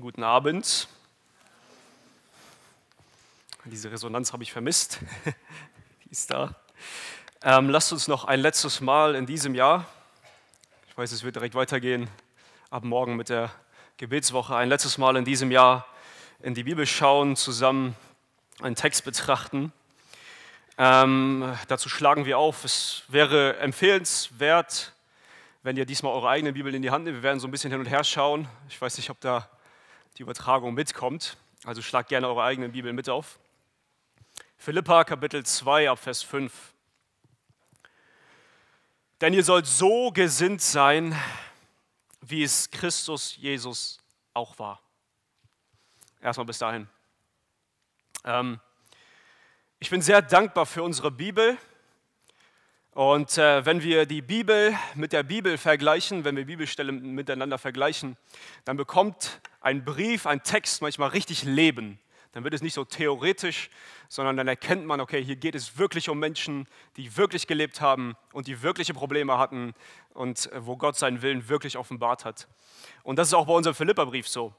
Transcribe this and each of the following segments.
Guten Abend. Diese Resonanz habe ich vermisst. Die ist da. Ähm, lasst uns noch ein letztes Mal in diesem Jahr, ich weiß, es wird direkt weitergehen, ab morgen mit der Gebetswoche, ein letztes Mal in diesem Jahr in die Bibel schauen, zusammen einen Text betrachten. Ähm, dazu schlagen wir auf, es wäre empfehlenswert, wenn ihr diesmal eure eigene Bibel in die Hand nehmt. Wir werden so ein bisschen hin und her schauen. Ich weiß nicht, ob da die Übertragung mitkommt. Also schlagt gerne eure eigene Bibel mit auf. Philippa Kapitel 2 ab Vers 5. Denn ihr sollt so gesinnt sein, wie es Christus Jesus auch war. Erstmal bis dahin. Ähm, ich bin sehr dankbar für unsere Bibel. Und äh, wenn wir die Bibel mit der Bibel vergleichen, wenn wir Bibelstellen miteinander vergleichen, dann bekommt ein Brief, ein Text manchmal richtig Leben. Dann wird es nicht so theoretisch, sondern dann erkennt man, okay, hier geht es wirklich um Menschen, die wirklich gelebt haben und die wirkliche Probleme hatten und äh, wo Gott seinen Willen wirklich offenbart hat. Und das ist auch bei unserem Philipperbrief so.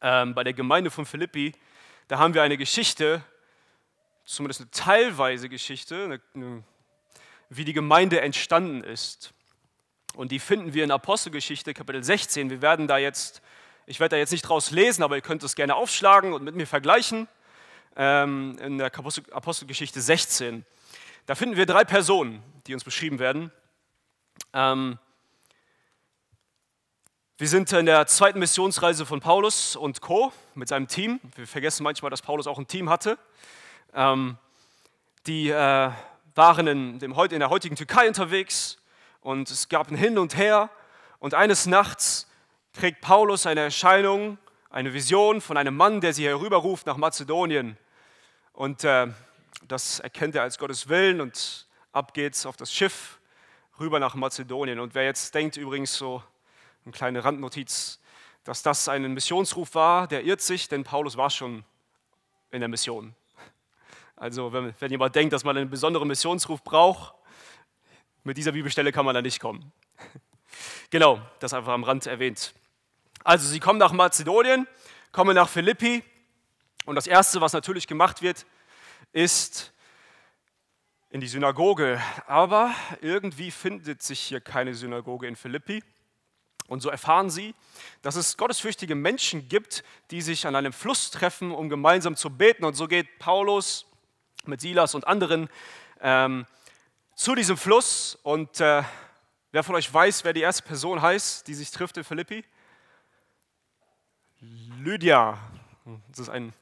Ähm, bei der Gemeinde von Philippi, da haben wir eine Geschichte, zumindest eine teilweise Geschichte, eine, eine wie die Gemeinde entstanden ist. Und die finden wir in Apostelgeschichte Kapitel 16. Wir werden da jetzt, ich werde da jetzt nicht draus lesen, aber ihr könnt es gerne aufschlagen und mit mir vergleichen. Ähm, in der Apostelgeschichte 16. Da finden wir drei Personen, die uns beschrieben werden. Ähm, wir sind in der zweiten Missionsreise von Paulus und Co. mit seinem Team. Wir vergessen manchmal, dass Paulus auch ein Team hatte. Ähm, die äh, waren in, dem, in der heutigen Türkei unterwegs und es gab ein Hin und Her. Und eines Nachts kriegt Paulus eine Erscheinung, eine Vision von einem Mann, der sie herüberruft nach Mazedonien. Und äh, das erkennt er als Gottes Willen und ab geht's auf das Schiff rüber nach Mazedonien. Und wer jetzt denkt, übrigens so eine kleine Randnotiz, dass das ein Missionsruf war, der irrt sich, denn Paulus war schon in der Mission. Also wenn, wenn jemand denkt, dass man einen besonderen Missionsruf braucht, mit dieser Bibelstelle kann man da nicht kommen. Genau, das einfach am Rand erwähnt. Also sie kommen nach Mazedonien, kommen nach Philippi und das Erste, was natürlich gemacht wird, ist in die Synagoge. Aber irgendwie findet sich hier keine Synagoge in Philippi. Und so erfahren sie, dass es gottesfürchtige Menschen gibt, die sich an einem Fluss treffen, um gemeinsam zu beten. Und so geht Paulus mit Silas und anderen ähm, zu diesem Fluss. Und äh, wer von euch weiß, wer die erste Person heißt, die sich trifft in Philippi? Lydia. Das ist ein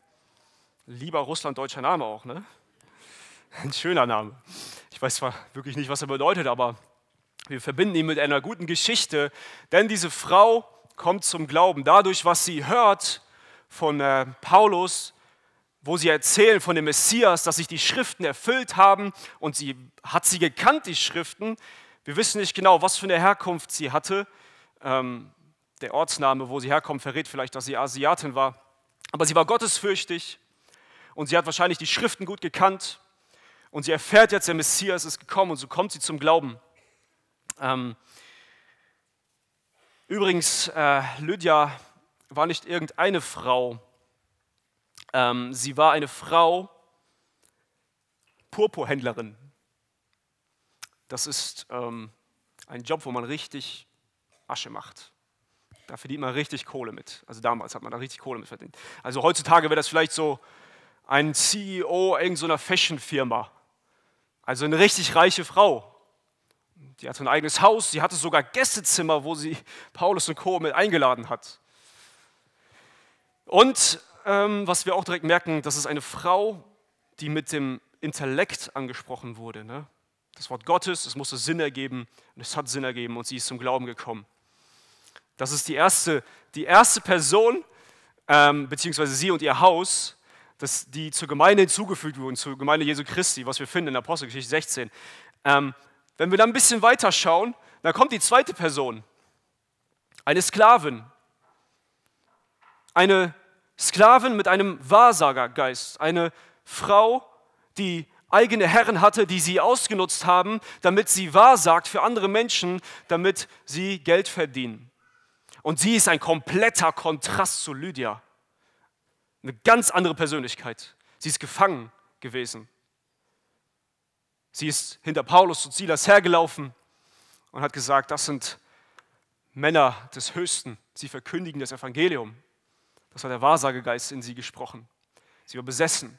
lieber russlanddeutscher Name auch, ne? Ein schöner Name. Ich weiß zwar wirklich nicht, was er bedeutet, aber wir verbinden ihn mit einer guten Geschichte, denn diese Frau kommt zum Glauben dadurch, was sie hört von äh, Paulus wo sie erzählen von dem Messias, dass sich die Schriften erfüllt haben und sie hat sie gekannt, die Schriften. Wir wissen nicht genau, was für eine Herkunft sie hatte. Ähm, der Ortsname, wo sie herkommt, verrät vielleicht, dass sie Asiatin war. Aber sie war gottesfürchtig und sie hat wahrscheinlich die Schriften gut gekannt. Und sie erfährt jetzt, der Messias ist gekommen und so kommt sie zum Glauben. Ähm, übrigens, äh, Lydia war nicht irgendeine Frau, ähm, sie war eine Frau, Purpurhändlerin. Das ist ähm, ein Job, wo man richtig Asche macht. Da verdient man richtig Kohle mit. Also damals hat man da richtig Kohle mit verdient. Also heutzutage wäre das vielleicht so ein CEO irgendeiner Fashion-Firma. Also eine richtig reiche Frau. Die hatte ein eigenes Haus, sie hatte sogar Gästezimmer, wo sie Paulus und Co. mit eingeladen hat. Und ähm, was wir auch direkt merken, das ist eine Frau, die mit dem Intellekt angesprochen wurde. Ne? Das Wort Gottes, es musste Sinn ergeben und es hat Sinn ergeben und sie ist zum Glauben gekommen. Das ist die erste, die erste Person, ähm, beziehungsweise sie und ihr Haus, das, die zur Gemeinde hinzugefügt wurden, zur Gemeinde Jesu Christi, was wir finden in Apostelgeschichte 16. Ähm, wenn wir dann ein bisschen weiter schauen, dann kommt die zweite Person, eine Sklavin, eine Sklaven mit einem Wahrsagergeist, eine Frau, die eigene Herren hatte, die sie ausgenutzt haben, damit sie wahrsagt für andere Menschen, damit sie Geld verdienen. Und sie ist ein kompletter Kontrast zu Lydia. Eine ganz andere Persönlichkeit. Sie ist gefangen gewesen. Sie ist hinter Paulus und Silas hergelaufen und hat gesagt, das sind Männer des Höchsten. Sie verkündigen das Evangelium. Das hat der Wahrsagegeist in sie gesprochen. Sie war besessen.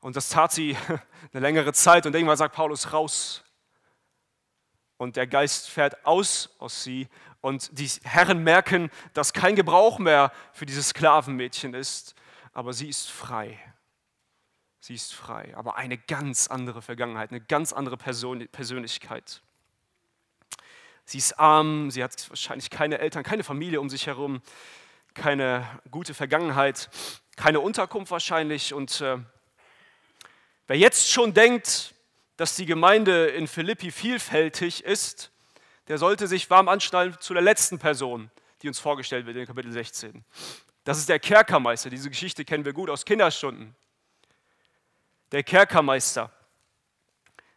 Und das tat sie eine längere Zeit. Und irgendwann sagt Paulus, raus. Und der Geist fährt aus aus sie. Und die Herren merken, dass kein Gebrauch mehr für dieses Sklavenmädchen ist. Aber sie ist frei. Sie ist frei. Aber eine ganz andere Vergangenheit, eine ganz andere Person, Persönlichkeit. Sie ist arm, sie hat wahrscheinlich keine Eltern, keine Familie um sich herum, keine gute Vergangenheit, keine Unterkunft wahrscheinlich. Und äh, Wer jetzt schon denkt, dass die Gemeinde in Philippi vielfältig ist, der sollte sich warm anschnallen zu der letzten Person, die uns vorgestellt wird in Kapitel 16. Das ist der Kerkermeister. Diese Geschichte kennen wir gut aus Kinderstunden. Der Kerkermeister.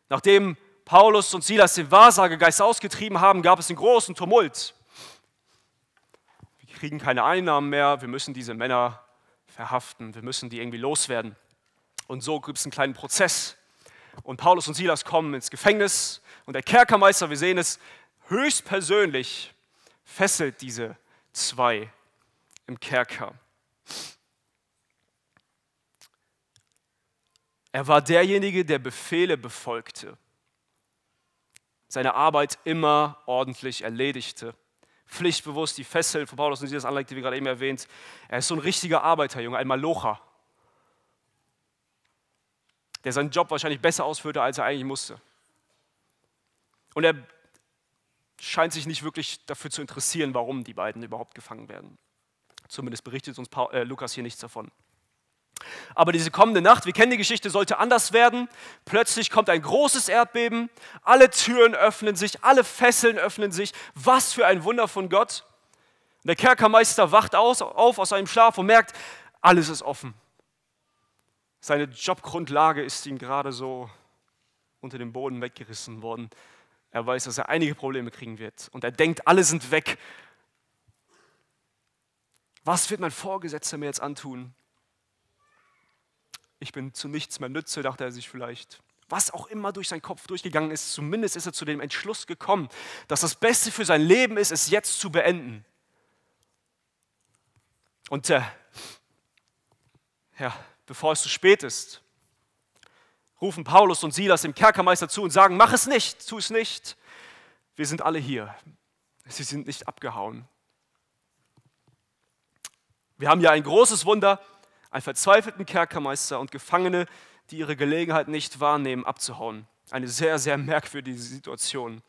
Nachdem Paulus und Silas den Wahrsagegeist ausgetrieben haben, gab es einen großen Tumult. Wir kriegen keine Einnahmen mehr, wir müssen diese Männer verhaften, wir müssen die irgendwie loswerden. Und so gibt es einen kleinen Prozess. Und Paulus und Silas kommen ins Gefängnis und der Kerkermeister, wir sehen es, höchstpersönlich fesselt diese zwei im Kerker. Er war derjenige, der Befehle befolgte, seine Arbeit immer ordentlich erledigte, pflichtbewusst die Fesseln von Paulus und Silas anlegte, wie gerade eben erwähnt. Er ist so ein richtiger Arbeiterjunge, ein Malocher der seinen Job wahrscheinlich besser ausführte, als er eigentlich musste. Und er scheint sich nicht wirklich dafür zu interessieren, warum die beiden überhaupt gefangen werden. Zumindest berichtet uns Paul, äh, Lukas hier nichts davon. Aber diese kommende Nacht, wir kennen die Geschichte, sollte anders werden. Plötzlich kommt ein großes Erdbeben, alle Türen öffnen sich, alle Fesseln öffnen sich. Was für ein Wunder von Gott. der Kerkermeister wacht aus, auf aus seinem Schlaf und merkt, alles ist offen. Seine Jobgrundlage ist ihm gerade so unter dem Boden weggerissen worden. Er weiß, dass er einige Probleme kriegen wird. Und er denkt, alle sind weg. Was wird mein Vorgesetzter mir jetzt antun? Ich bin zu nichts mehr nütze, dachte er sich vielleicht. Was auch immer durch seinen Kopf durchgegangen ist, zumindest ist er zu dem Entschluss gekommen, dass das Beste für sein Leben ist, es jetzt zu beenden. Und äh, ja, bevor es zu spät ist, rufen Paulus und Silas dem Kerkermeister zu und sagen, mach es nicht, tu es nicht. Wir sind alle hier. Sie sind nicht abgehauen. Wir haben ja ein großes Wunder, einen verzweifelten Kerkermeister und Gefangene, die ihre Gelegenheit nicht wahrnehmen, abzuhauen. Eine sehr, sehr merkwürdige Situation.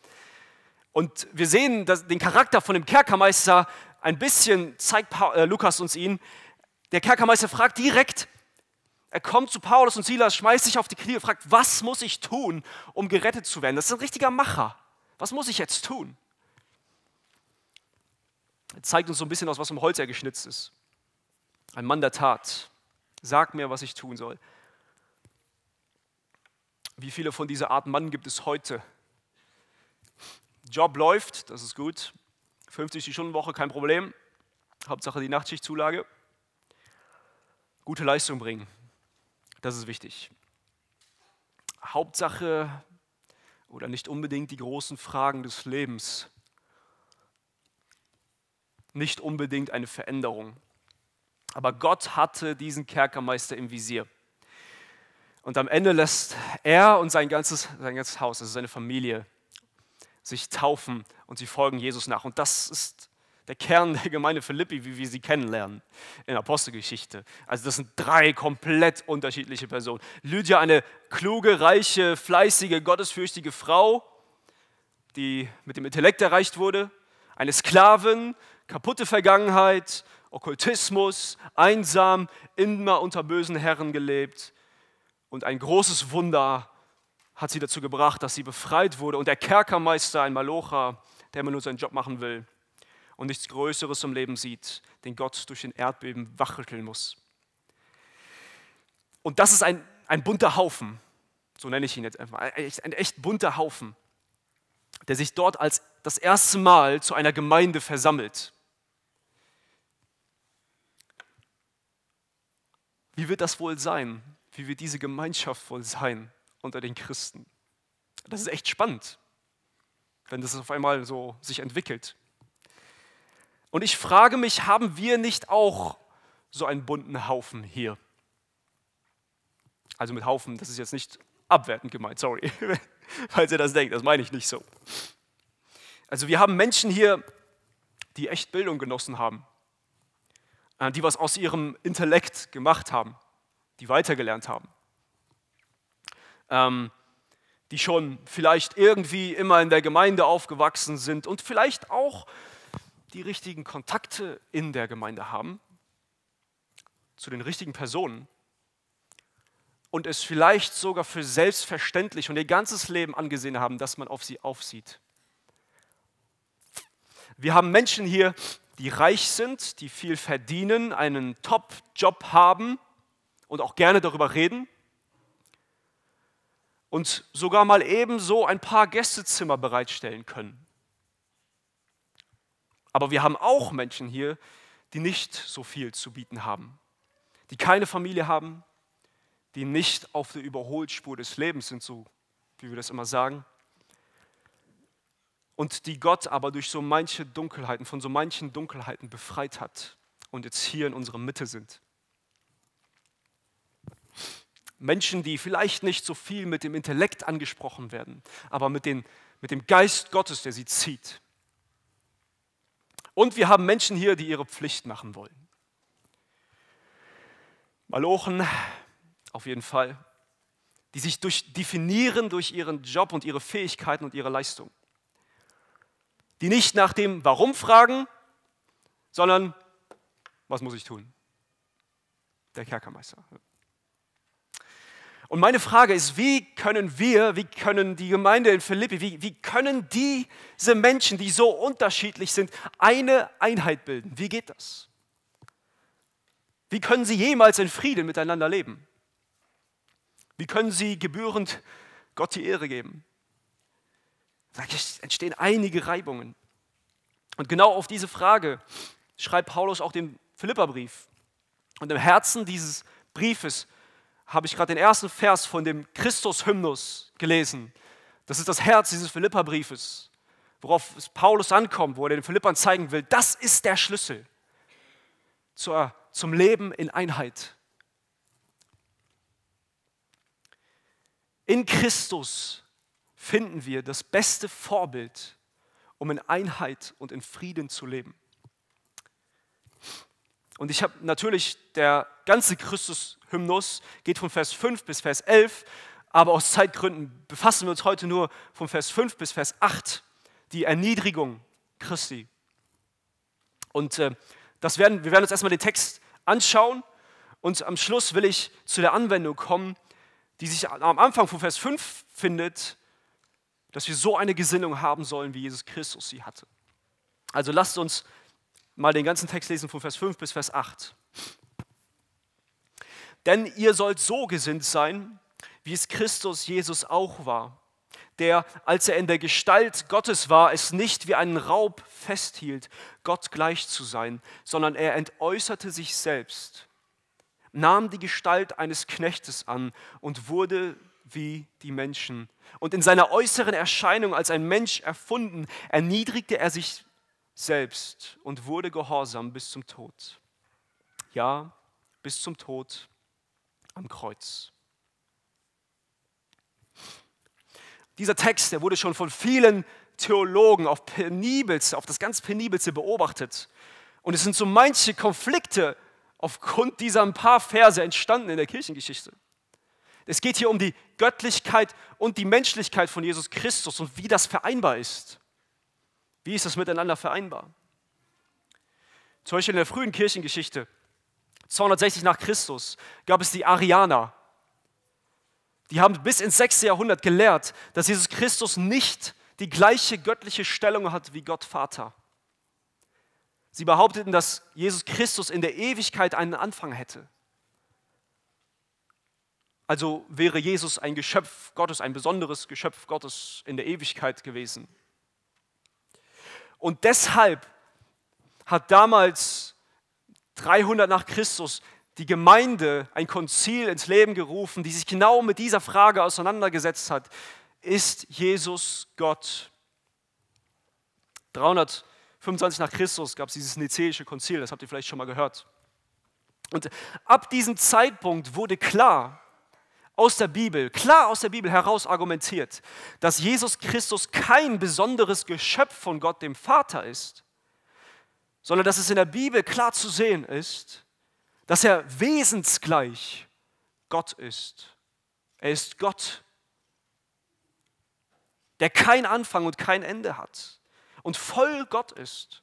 Und wir sehen den Charakter von dem Kerkermeister ein bisschen, zeigt äh, Lukas uns ihn. Der Kerkermeister fragt direkt, er kommt zu Paulus und Silas, schmeißt sich auf die Knie und fragt, was muss ich tun, um gerettet zu werden? Das ist ein richtiger Macher. Was muss ich jetzt tun? Er zeigt uns so ein bisschen aus, was vom Holz er geschnitzt ist. Ein Mann der Tat. Sag mir, was ich tun soll. Wie viele von dieser Art Mann gibt es heute? Job läuft, das ist gut. 50 Stunden Woche, kein Problem. Hauptsache die Nachtschichtzulage. Gute Leistung bringen. Das ist wichtig. Hauptsache oder nicht unbedingt die großen Fragen des Lebens. Nicht unbedingt eine Veränderung. Aber Gott hatte diesen Kerkermeister im Visier. Und am Ende lässt er und sein ganzes, sein ganzes Haus, also seine Familie, sich taufen und sie folgen Jesus nach. Und das ist der Kern der Gemeinde Philippi, wie wir sie kennenlernen in Apostelgeschichte. Also das sind drei komplett unterschiedliche Personen. Lydia, eine kluge, reiche, fleißige, gottesfürchtige Frau, die mit dem Intellekt erreicht wurde. Eine Sklavin, kaputte Vergangenheit, Okkultismus, einsam, immer unter bösen Herren gelebt. Und ein großes Wunder hat sie dazu gebracht, dass sie befreit wurde. Und der Kerkermeister, ein Malocher, der immer nur seinen Job machen will, und nichts Größeres im Leben sieht, den Gott durch den Erdbeben wachrütteln muss. Und das ist ein, ein bunter Haufen, so nenne ich ihn jetzt einfach, ein, echt bunter Haufen. der sich dort als das erste Mal zu einer Gemeinde versammelt. Wie wird das wohl sein? Wie wird diese Gemeinschaft wohl sein unter den Christen? Das ist echt spannend, wenn das auf einmal so sich entwickelt. Und ich frage mich, haben wir nicht auch so einen bunten Haufen hier? Also mit Haufen, das ist jetzt nicht abwertend gemeint, sorry, falls ihr das denkt, das meine ich nicht so. Also wir haben Menschen hier, die echt Bildung genossen haben, äh, die was aus ihrem Intellekt gemacht haben, die weitergelernt haben, ähm, die schon vielleicht irgendwie immer in der Gemeinde aufgewachsen sind und vielleicht auch die richtigen Kontakte in der Gemeinde haben zu den richtigen Personen und es vielleicht sogar für selbstverständlich und ihr ganzes Leben angesehen haben, dass man auf sie aufsieht. Wir haben Menschen hier, die reich sind, die viel verdienen, einen Top-Job haben und auch gerne darüber reden und sogar mal ebenso ein paar Gästezimmer bereitstellen können. Aber wir haben auch Menschen hier, die nicht so viel zu bieten haben, die keine Familie haben, die nicht auf der Überholspur des Lebens sind, so wie wir das immer sagen, und die Gott aber durch so manche Dunkelheiten, von so manchen Dunkelheiten befreit hat und jetzt hier in unserer Mitte sind. Menschen, die vielleicht nicht so viel mit dem Intellekt angesprochen werden, aber mit, den, mit dem Geist Gottes, der sie zieht. Und wir haben Menschen hier, die ihre Pflicht machen wollen. Malochen, auf jeden Fall, die sich durch, definieren durch ihren Job und ihre Fähigkeiten und ihre Leistung die nicht nach dem Warum fragen, sondern was muss ich tun? Der Kerkermeister. Und meine Frage ist, wie können wir, wie können die Gemeinde in Philippi, wie, wie können diese Menschen, die so unterschiedlich sind, eine Einheit bilden? Wie geht das? Wie können sie jemals in Frieden miteinander leben? Wie können sie gebührend Gott die Ehre geben? Da entstehen einige Reibungen. Und genau auf diese Frage schreibt Paulus auch den Philipperbrief. Und im Herzen dieses Briefes habe ich gerade den ersten Vers von dem Christus-Hymnus gelesen. Das ist das Herz dieses Philipperbriefes, worauf es Paulus ankommt, wo er den Philippern zeigen will, das ist der Schlüssel zur, zum Leben in Einheit. In Christus finden wir das beste Vorbild, um in Einheit und in Frieden zu leben. Und ich habe natürlich, der ganze Christus-Hymnus geht von Vers 5 bis Vers 11, aber aus Zeitgründen befassen wir uns heute nur von Vers 5 bis Vers 8, die Erniedrigung Christi. Und äh, das werden, wir werden uns erstmal den Text anschauen und am Schluss will ich zu der Anwendung kommen, die sich am Anfang von Vers 5 findet, dass wir so eine Gesinnung haben sollen, wie Jesus Christus sie hatte. Also lasst uns mal den ganzen Text lesen von Vers 5 bis Vers 8. Denn ihr sollt so gesinnt sein, wie es Christus Jesus auch war, der, als er in der Gestalt Gottes war, es nicht wie einen Raub festhielt, Gott gleich zu sein, sondern er entäußerte sich selbst, nahm die Gestalt eines Knechtes an und wurde wie die Menschen. Und in seiner äußeren Erscheinung als ein Mensch erfunden, erniedrigte er sich selbst und wurde gehorsam bis zum Tod. Ja, bis zum Tod am Kreuz. Dieser Text, der wurde schon von vielen Theologen auf penibelste, auf das ganz penibelste beobachtet. Und es sind so manche Konflikte aufgrund dieser ein paar Verse entstanden in der Kirchengeschichte. Es geht hier um die Göttlichkeit und die Menschlichkeit von Jesus Christus und wie das vereinbar ist. Wie ist das miteinander vereinbar? Zum Beispiel in der frühen Kirchengeschichte, 260 nach Christus, gab es die Arianer. Die haben bis ins 6. Jahrhundert gelehrt, dass Jesus Christus nicht die gleiche göttliche Stellung hat wie Gott Vater. Sie behaupteten, dass Jesus Christus in der Ewigkeit einen Anfang hätte. Also wäre Jesus ein Geschöpf Gottes, ein besonderes Geschöpf Gottes in der Ewigkeit gewesen. Und deshalb hat damals 300 nach Christus die Gemeinde ein Konzil ins Leben gerufen, die sich genau mit dieser Frage auseinandergesetzt hat. Ist Jesus Gott? 325 nach Christus gab es dieses Nizäische Konzil, das habt ihr vielleicht schon mal gehört. Und ab diesem Zeitpunkt wurde klar aus der Bibel, klar aus der Bibel heraus argumentiert, dass Jesus Christus kein besonderes Geschöpf von Gott dem Vater ist, sondern dass es in der Bibel klar zu sehen ist, dass er wesensgleich Gott ist. Er ist Gott, der kein Anfang und kein Ende hat und voll Gott ist.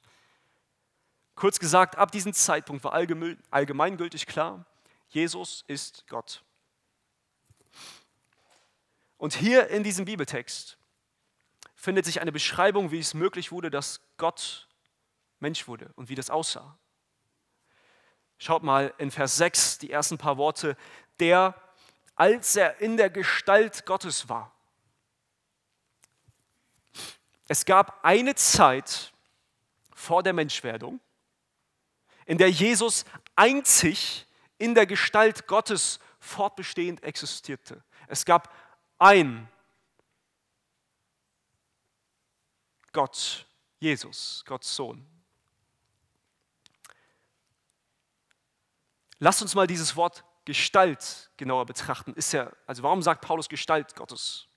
Kurz gesagt, ab diesem Zeitpunkt war allgemeingültig klar, Jesus ist Gott. Und hier in diesem Bibeltext findet sich eine Beschreibung, wie es möglich wurde, dass Gott Mensch wurde und wie das aussah. Schaut mal in Vers 6 die ersten paar Worte, der, als er in der Gestalt Gottes war. Es gab eine Zeit vor der Menschwerdung, in der Jesus einzig in der Gestalt Gottes fortbestehend existierte. Es gab ein Gott, Jesus, Gottes Sohn. Lasst uns mal dieses Wort Gestalt genauer betrachten. Ist ja, also warum sagt Paulus Gestalt Gottes?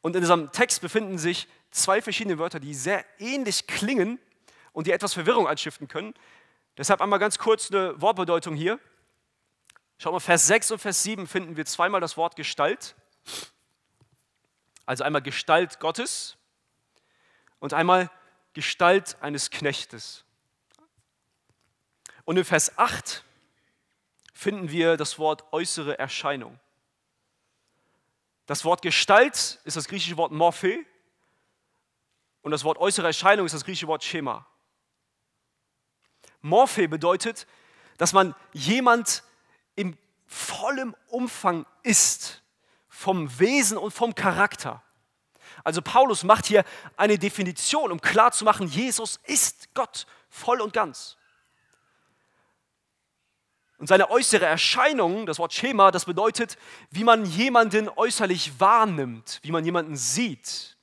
Und in diesem Text befinden sich zwei verschiedene Wörter, die sehr ähnlich klingen und die etwas Verwirrung anstiften können. Deshalb einmal ganz kurz eine Wortbedeutung hier. Schau mal, Vers 6 und Vers 7 finden wir zweimal das Wort Gestalt. Also einmal Gestalt Gottes und einmal Gestalt eines Knechtes. Und in Vers 8 finden wir das Wort äußere Erscheinung. Das Wort Gestalt ist das griechische Wort Morphe und das Wort äußere Erscheinung ist das griechische Wort Schema. Morphe bedeutet, dass man jemand im vollen Umfang ist, vom Wesen und vom Charakter. Also Paulus macht hier eine Definition, um klarzumachen, Jesus ist Gott voll und ganz. Und seine äußere Erscheinung, das Wort Schema, das bedeutet, wie man jemanden äußerlich wahrnimmt, wie man jemanden sieht.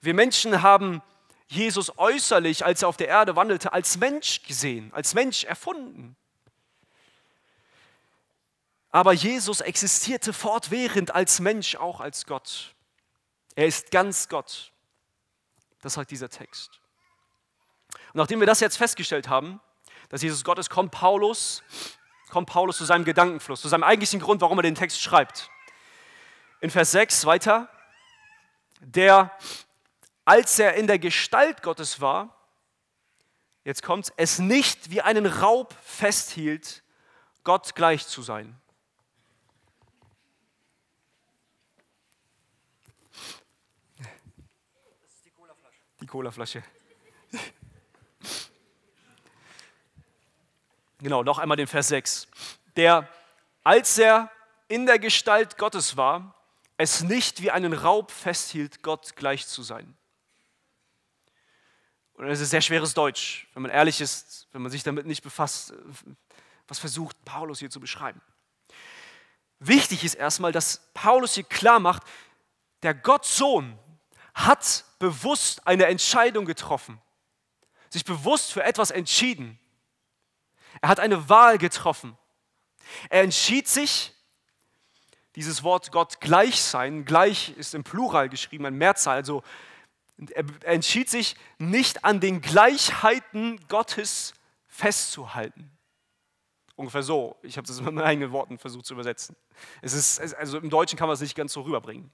Wir Menschen haben Jesus äußerlich, als er auf der Erde wandelte, als Mensch gesehen, als Mensch erfunden. Aber Jesus existierte fortwährend als Mensch, auch als Gott. Er ist ganz Gott. Das sagt dieser Text. Und nachdem wir das jetzt festgestellt haben, dass Jesus Gott ist, kommt Paulus, kommt Paulus zu seinem Gedankenfluss, zu seinem eigentlichen Grund, warum er den Text schreibt. In Vers 6 weiter, der, als er in der Gestalt Gottes war, jetzt kommt es nicht wie einen Raub festhielt, Gott gleich zu sein. Colaflasche. Genau, noch einmal den Vers 6. Der, als er in der Gestalt Gottes war, es nicht wie einen Raub festhielt, Gott gleich zu sein. Und das ist sehr schweres Deutsch, wenn man ehrlich ist, wenn man sich damit nicht befasst, was versucht Paulus hier zu beschreiben. Wichtig ist erstmal, dass Paulus hier klar macht, der Gottsohn hat bewusst eine Entscheidung getroffen, sich bewusst für etwas entschieden. Er hat eine Wahl getroffen. Er entschied sich, dieses Wort Gott gleich sein, gleich ist im Plural geschrieben, ein Mehrzahl, also er entschied sich nicht an den Gleichheiten Gottes festzuhalten. Ungefähr so. Ich habe das mit meinen eigenen Worten versucht zu übersetzen. Es ist, also im Deutschen kann man es nicht ganz so rüberbringen.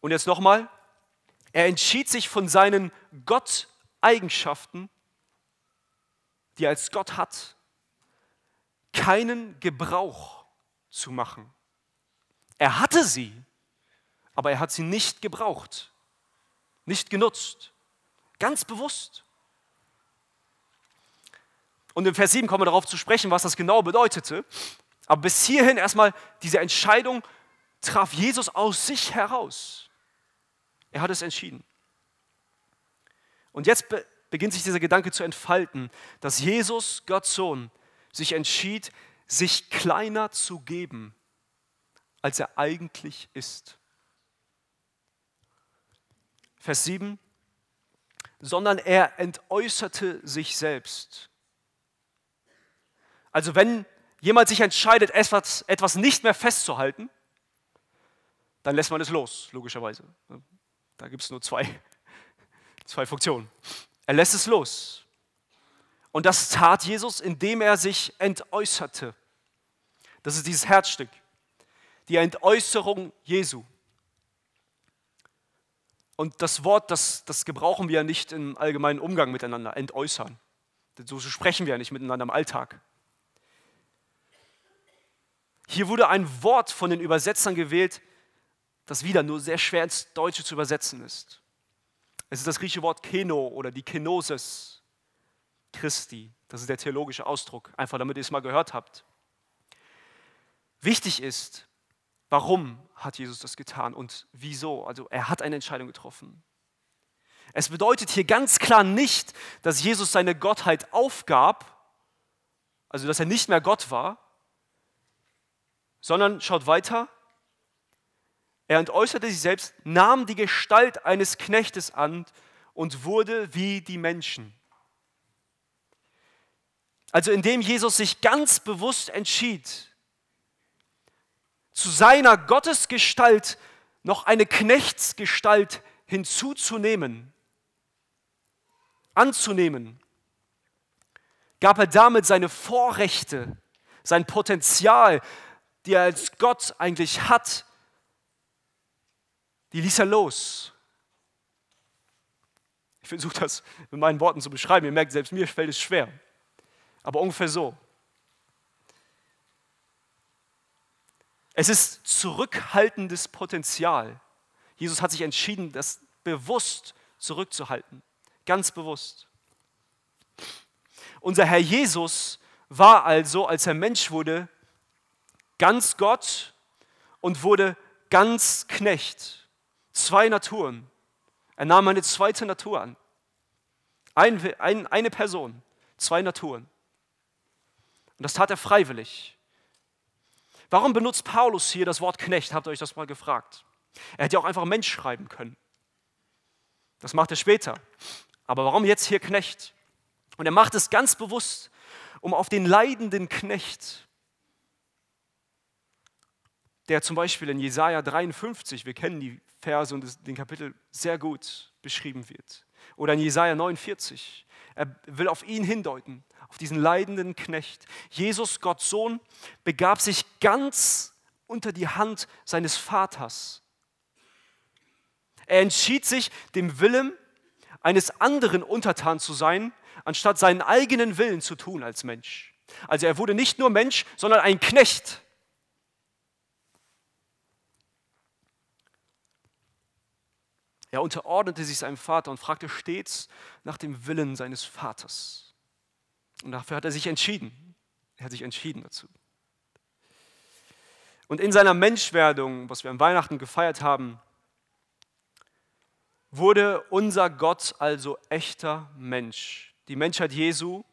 Und jetzt nochmal. Er entschied sich von seinen Gott-Eigenschaften die er als Gott hat, keinen Gebrauch zu machen. Er hatte sie, aber er hat sie nicht gebraucht, nicht genutzt, ganz bewusst. Und im Vers 7 kommen wir darauf zu sprechen, was das genau bedeutete. Aber bis hierhin erstmal diese Entscheidung traf Jesus aus sich heraus. Er hat es entschieden. Und jetzt be beginnt sich dieser Gedanke zu entfalten, dass Jesus, Gottes Sohn, sich entschied, sich kleiner zu geben, als er eigentlich ist. Vers 7, sondern er entäußerte sich selbst. Also wenn jemand sich entscheidet, etwas, etwas nicht mehr festzuhalten, dann lässt man es los, logischerweise. Da gibt es nur zwei, zwei Funktionen. Er lässt es los. Und das tat Jesus, indem er sich entäußerte. Das ist dieses Herzstück, die Entäußerung Jesu. Und das Wort, das, das gebrauchen wir ja nicht im allgemeinen Umgang miteinander, entäußern. So sprechen wir ja nicht miteinander im Alltag. Hier wurde ein Wort von den Übersetzern gewählt, das wieder nur sehr schwer ins Deutsche zu übersetzen ist. Es ist das griechische Wort Keno oder die Kenosis Christi. Das ist der theologische Ausdruck, einfach damit ihr es mal gehört habt. Wichtig ist, warum hat Jesus das getan und wieso? Also er hat eine Entscheidung getroffen. Es bedeutet hier ganz klar nicht, dass Jesus seine Gottheit aufgab, also dass er nicht mehr Gott war, sondern schaut weiter. Er entäußerte sich selbst, nahm die Gestalt eines Knechtes an und wurde wie die Menschen. Also indem Jesus sich ganz bewusst entschied, zu seiner Gottesgestalt noch eine Knechtsgestalt hinzuzunehmen, anzunehmen, gab er damit seine Vorrechte, sein Potenzial, die er als Gott eigentlich hat, die ließ er los. Ich versuche das mit meinen Worten zu beschreiben. Ihr merkt, selbst mir fällt es schwer. Aber ungefähr so. Es ist zurückhaltendes Potenzial. Jesus hat sich entschieden, das bewusst zurückzuhalten. Ganz bewusst. Unser Herr Jesus war also, als er Mensch wurde, ganz Gott und wurde ganz Knecht. Zwei Naturen. Er nahm eine zweite Natur an. Ein, ein, eine Person, zwei Naturen. Und das tat er freiwillig. Warum benutzt Paulus hier das Wort Knecht? Habt ihr euch das mal gefragt? Er hätte ja auch einfach Mensch schreiben können. Das macht er später. Aber warum jetzt hier Knecht? Und er macht es ganz bewusst, um auf den leidenden Knecht der zum Beispiel in Jesaja 53, wir kennen die Verse und den Kapitel sehr gut beschrieben wird. Oder in Jesaja 49. Er will auf ihn hindeuten, auf diesen leidenden Knecht. Jesus, Gottes Sohn, begab sich ganz unter die Hand seines Vaters. Er entschied sich, dem Willen eines anderen untertan zu sein, anstatt seinen eigenen Willen zu tun als Mensch. Also er wurde nicht nur Mensch, sondern ein Knecht. Er unterordnete sich seinem Vater und fragte stets nach dem Willen seines Vaters. Und dafür hat er sich entschieden. Er hat sich entschieden dazu. Und in seiner Menschwerdung, was wir an Weihnachten gefeiert haben, wurde unser Gott also echter Mensch. Die Menschheit Jesu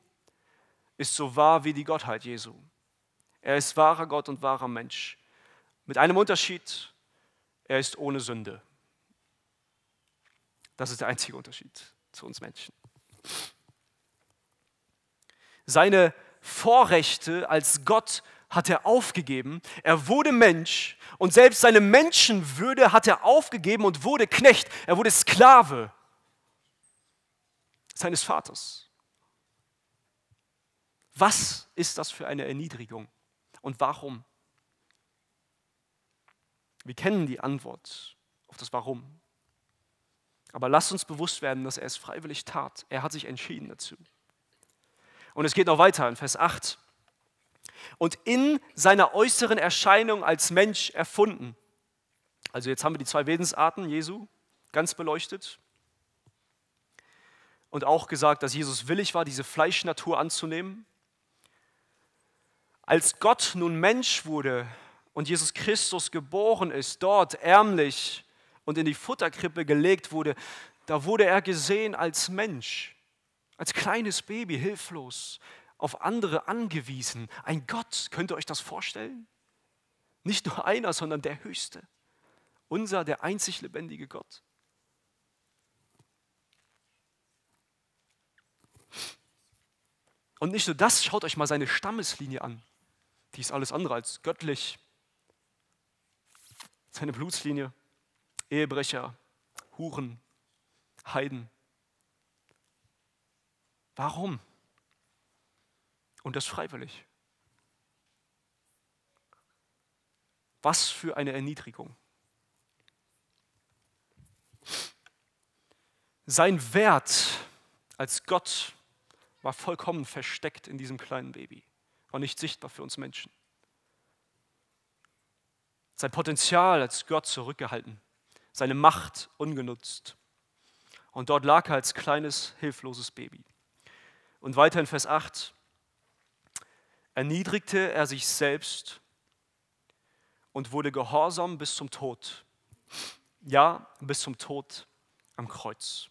ist so wahr wie die Gottheit Jesu. Er ist wahrer Gott und wahrer Mensch. Mit einem Unterschied, er ist ohne Sünde. Das ist der einzige Unterschied zu uns Menschen. Seine Vorrechte als Gott hat er aufgegeben. Er wurde Mensch und selbst seine Menschenwürde hat er aufgegeben und wurde Knecht. Er wurde Sklave seines Vaters. Was ist das für eine Erniedrigung und warum? Wir kennen die Antwort auf das Warum. Aber lasst uns bewusst werden, dass er es freiwillig tat. Er hat sich entschieden dazu. Und es geht noch weiter in Vers 8. Und in seiner äußeren Erscheinung als Mensch erfunden. Also jetzt haben wir die zwei Wesensarten Jesu ganz beleuchtet. Und auch gesagt, dass Jesus willig war, diese Fleischnatur anzunehmen. Als Gott nun Mensch wurde und Jesus Christus geboren ist, dort ärmlich, und in die Futterkrippe gelegt wurde, da wurde er gesehen als Mensch, als kleines Baby, hilflos, auf andere angewiesen. Ein Gott, könnt ihr euch das vorstellen? Nicht nur einer, sondern der Höchste. Unser, der einzig lebendige Gott. Und nicht nur das, schaut euch mal seine Stammeslinie an. Die ist alles andere als göttlich. Seine Blutslinie, Ehebrecher, Huren, Heiden. Warum? Und das freiwillig. Was für eine Erniedrigung. Sein Wert als Gott war vollkommen versteckt in diesem kleinen Baby, war nicht sichtbar für uns Menschen. Sein Potenzial als Gott zurückgehalten, seine Macht ungenutzt. Und dort lag er als kleines, hilfloses Baby. Und weiter in Vers 8, erniedrigte er sich selbst und wurde gehorsam bis zum Tod. Ja, bis zum Tod am Kreuz.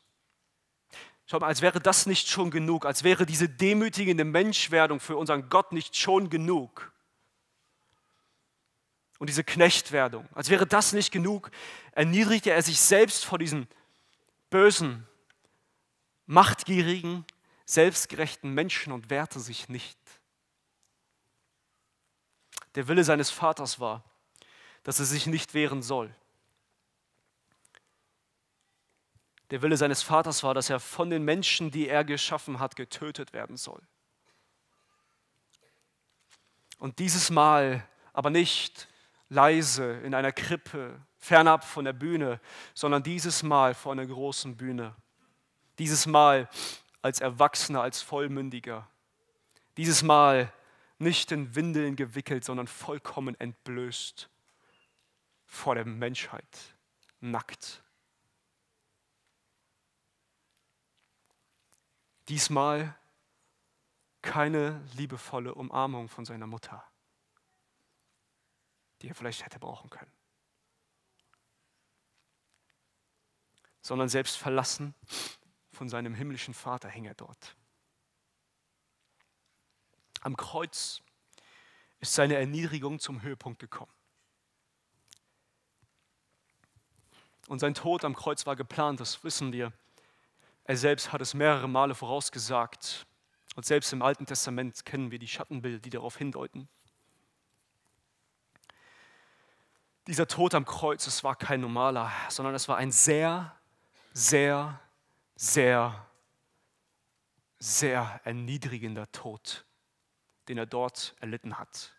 Schau mal, als wäre das nicht schon genug, als wäre diese demütigende Menschwerdung für unseren Gott nicht schon genug. Und diese Knechtwerdung, als wäre das nicht genug, erniedrigte er sich selbst vor diesen bösen, machtgierigen, selbstgerechten Menschen und wehrte sich nicht. Der Wille seines Vaters war, dass er sich nicht wehren soll. Der Wille seines Vaters war, dass er von den Menschen, die er geschaffen hat, getötet werden soll. Und dieses Mal aber nicht leise in einer Krippe, fernab von der Bühne, sondern dieses Mal vor einer großen Bühne. Dieses Mal als Erwachsener, als Vollmündiger. Dieses Mal nicht in Windeln gewickelt, sondern vollkommen entblößt vor der Menschheit, nackt. Diesmal keine liebevolle Umarmung von seiner Mutter, die er vielleicht hätte brauchen können, sondern selbst verlassen von seinem himmlischen Vater hing er dort. Am Kreuz ist seine Erniedrigung zum Höhepunkt gekommen. Und sein Tod am Kreuz war geplant, das wissen wir. Er selbst hat es mehrere Male vorausgesagt. Und selbst im Alten Testament kennen wir die Schattenbilder, die darauf hindeuten. Dieser Tod am Kreuz, es war kein normaler, sondern es war ein sehr, sehr, sehr, sehr erniedrigender Tod, den er dort erlitten hat.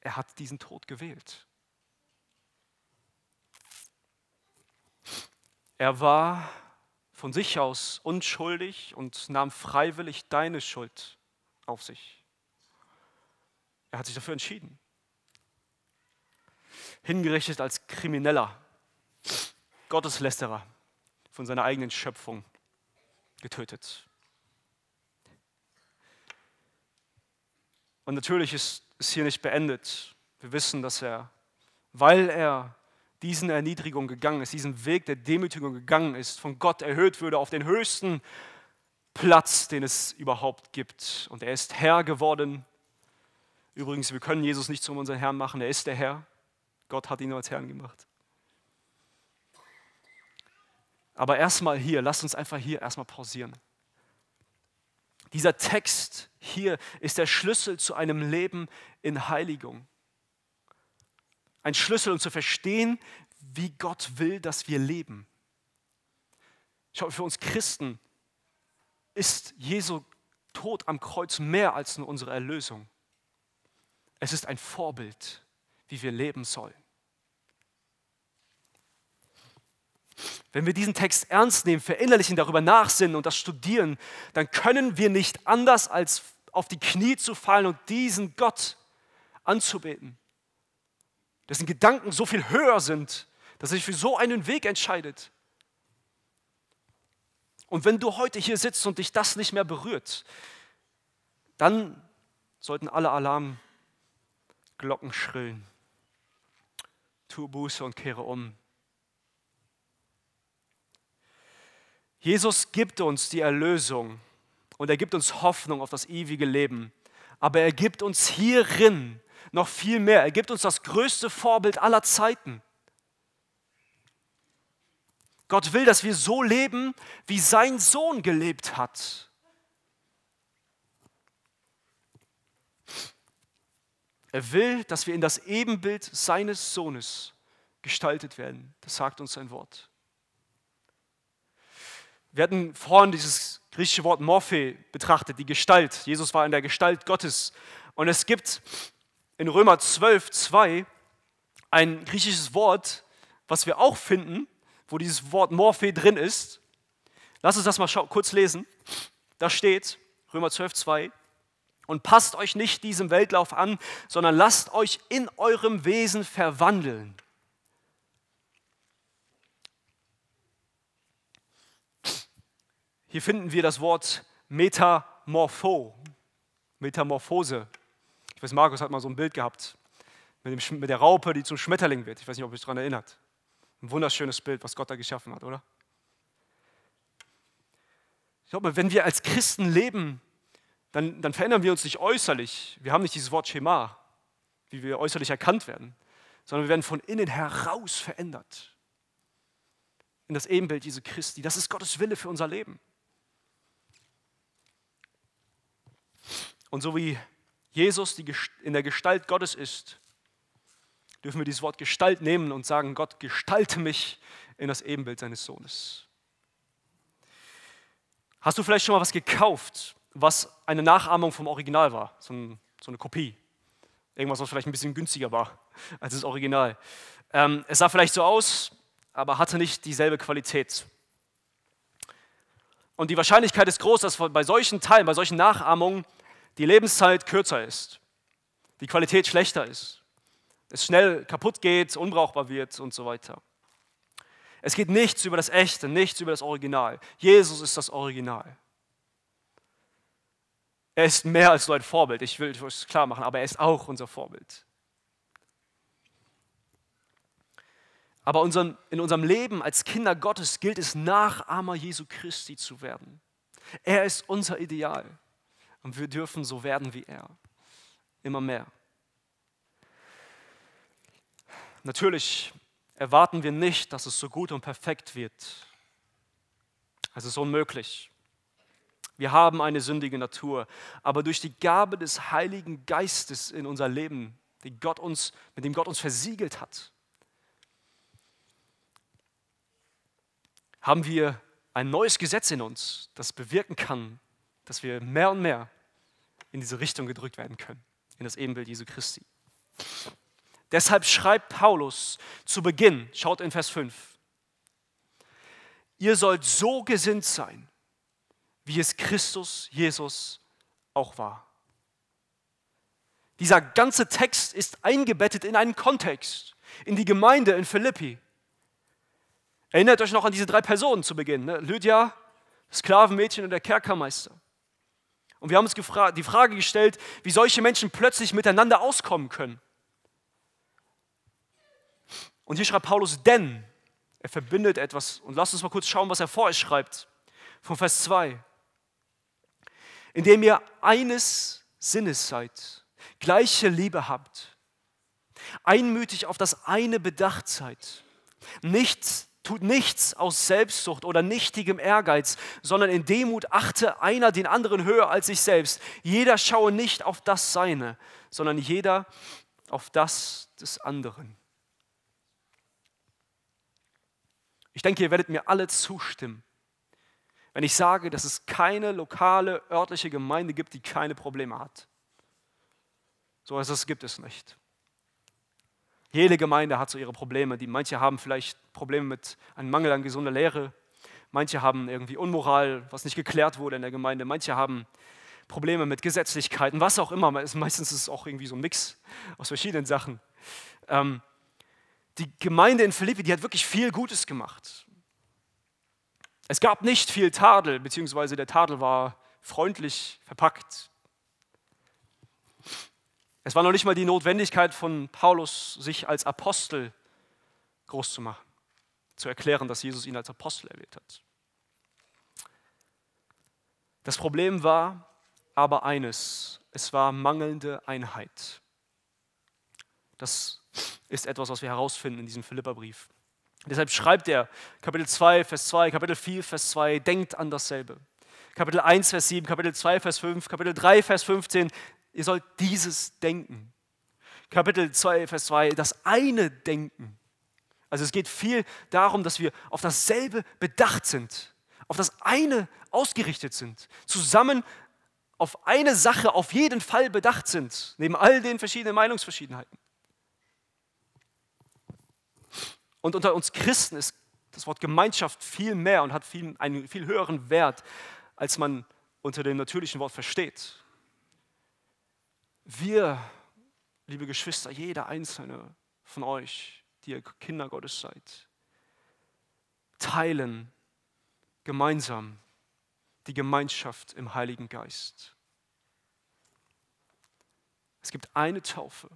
Er hat diesen Tod gewählt. Er war von sich aus unschuldig und nahm freiwillig deine Schuld auf sich. Er hat sich dafür entschieden. Hingerichtet als Krimineller, Gotteslästerer von seiner eigenen Schöpfung getötet. Und natürlich ist es hier nicht beendet. Wir wissen, dass er, weil er diesen Erniedrigung gegangen ist, diesen Weg der Demütigung gegangen ist, von Gott erhöht würde auf den höchsten Platz, den es überhaupt gibt. Und er ist Herr geworden. Übrigens, wir können Jesus nicht zu unserem Herrn machen, er ist der Herr. Gott hat ihn als Herrn gemacht. Aber erstmal hier, lasst uns einfach hier erstmal pausieren. Dieser Text hier ist der Schlüssel zu einem Leben in Heiligung ein Schlüssel, um zu verstehen, wie Gott will, dass wir leben. Schau, für uns Christen ist Jesu Tod am Kreuz mehr als nur unsere Erlösung. Es ist ein Vorbild, wie wir leben sollen. Wenn wir diesen Text ernst nehmen, verinnerlichen, darüber nachsinnen und das studieren, dann können wir nicht anders als auf die Knie zu fallen und diesen Gott anzubeten dessen Gedanken so viel höher sind, dass er sich für so einen Weg entscheidet. Und wenn du heute hier sitzt und dich das nicht mehr berührt, dann sollten alle Alarmglocken schrillen tu Buße und kehre um. Jesus gibt uns die Erlösung und er gibt uns Hoffnung auf das ewige Leben. Aber er gibt uns hierin noch viel mehr. Er gibt uns das größte Vorbild aller Zeiten. Gott will, dass wir so leben, wie sein Sohn gelebt hat. Er will, dass wir in das Ebenbild seines Sohnes gestaltet werden. Das sagt uns sein Wort. Wir hatten vorhin dieses griechische Wort Morphe betrachtet, die Gestalt. Jesus war in der Gestalt Gottes. Und es gibt in Römer 12, 2 ein griechisches Wort, was wir auch finden, wo dieses Wort Morphe drin ist. Lass uns das mal kurz lesen. Da steht, Römer 12, 2, und passt euch nicht diesem Weltlauf an, sondern lasst euch in eurem Wesen verwandeln Hier finden wir das Wort Metamorpho, Metamorphose. Ich weiß, Markus hat mal so ein Bild gehabt mit, dem, mit der Raupe, die zum Schmetterling wird. Ich weiß nicht, ob ihr euch daran erinnert. Ein wunderschönes Bild, was Gott da geschaffen hat, oder? Ich glaube, wenn wir als Christen leben, dann, dann verändern wir uns nicht äußerlich. Wir haben nicht dieses Wort Schema, wie wir äußerlich erkannt werden, sondern wir werden von innen heraus verändert. In das Ebenbild Jesu Christi. Das ist Gottes Wille für unser Leben. Und so wie Jesus in der Gestalt Gottes ist, dürfen wir dieses Wort Gestalt nehmen und sagen, Gott, gestalte mich in das Ebenbild seines Sohnes. Hast du vielleicht schon mal was gekauft, was eine Nachahmung vom Original war, so, ein, so eine Kopie? Irgendwas, was vielleicht ein bisschen günstiger war als das Original. Ähm, es sah vielleicht so aus, aber hatte nicht dieselbe Qualität. Und die Wahrscheinlichkeit ist groß, dass bei solchen Teilen, bei solchen Nachahmungen die Lebenszeit kürzer ist, die Qualität schlechter ist, es schnell kaputt geht, unbrauchbar wird und so weiter. Es geht nichts über das Echte, nichts über das Original. Jesus ist das Original. Er ist mehr als nur ein Vorbild, ich will es klar machen, aber er ist auch unser Vorbild. Aber in unserem Leben als Kinder Gottes gilt es, Nachahmer Jesu Christi zu werden. Er ist unser Ideal. Und wir dürfen so werden wie er. Immer mehr. Natürlich erwarten wir nicht, dass es so gut und perfekt wird. Es ist unmöglich. Wir haben eine sündige Natur, aber durch die Gabe des Heiligen Geistes in unser Leben, die Gott uns, mit dem Gott uns versiegelt hat, haben wir ein neues Gesetz in uns, das bewirken kann, dass wir mehr und mehr in diese Richtung gedrückt werden können, in das Ebenbild Jesu Christi. Deshalb schreibt Paulus zu Beginn, schaut in Vers 5, ihr sollt so gesinnt sein, wie es Christus Jesus auch war. Dieser ganze Text ist eingebettet in einen Kontext, in die Gemeinde in Philippi. Erinnert euch noch an diese drei Personen zu Beginn, ne? Lydia, das Sklavenmädchen und der Kerkermeister. Und wir haben uns die Frage gestellt, wie solche Menschen plötzlich miteinander auskommen können. Und hier schreibt Paulus, denn er verbindet etwas. Und lasst uns mal kurz schauen, was er vorher schreibt. Von Vers 2. Indem ihr eines Sinnes seid, gleiche Liebe habt, einmütig auf das eine bedacht seid, nichts Tut nichts aus Selbstsucht oder nichtigem Ehrgeiz, sondern in Demut achte einer den anderen höher als sich selbst. Jeder schaue nicht auf das Seine, sondern jeder auf das des anderen. Ich denke, ihr werdet mir alle zustimmen, wenn ich sage, dass es keine lokale, örtliche Gemeinde gibt, die keine Probleme hat. So etwas gibt es nicht. Jede Gemeinde hat so ihre Probleme. Die, manche haben vielleicht Probleme mit einem Mangel an gesunder Lehre. Manche haben irgendwie Unmoral, was nicht geklärt wurde in der Gemeinde. Manche haben Probleme mit Gesetzlichkeiten, was auch immer. Meistens ist es auch irgendwie so ein Mix aus verschiedenen Sachen. Ähm, die Gemeinde in Philippi, die hat wirklich viel Gutes gemacht. Es gab nicht viel Tadel, beziehungsweise der Tadel war freundlich verpackt. Es war noch nicht mal die Notwendigkeit von Paulus, sich als Apostel groß zu machen, zu erklären, dass Jesus ihn als Apostel erwählt hat. Das Problem war aber eines, es war mangelnde Einheit. Das ist etwas, was wir herausfinden in diesem Philipperbrief. Deshalb schreibt er Kapitel 2, Vers 2, Kapitel 4, Vers 2, denkt an dasselbe. Kapitel 1, Vers 7, Kapitel 2, Vers 5, Kapitel 3, Vers 15, ihr sollt dieses denken. Kapitel 2, Vers 2, das eine Denken. Also es geht viel darum, dass wir auf dasselbe bedacht sind, auf das eine ausgerichtet sind, zusammen auf eine Sache auf jeden Fall bedacht sind, neben all den verschiedenen Meinungsverschiedenheiten. Und unter uns Christen ist das Wort Gemeinschaft viel mehr und hat viel, einen viel höheren Wert, als man unter dem natürlichen Wort versteht. Wir liebe Geschwister, jeder einzelne von euch, die ihr Kinder Gottes seid, teilen gemeinsam die Gemeinschaft im Heiligen Geist. Es gibt eine Taufe,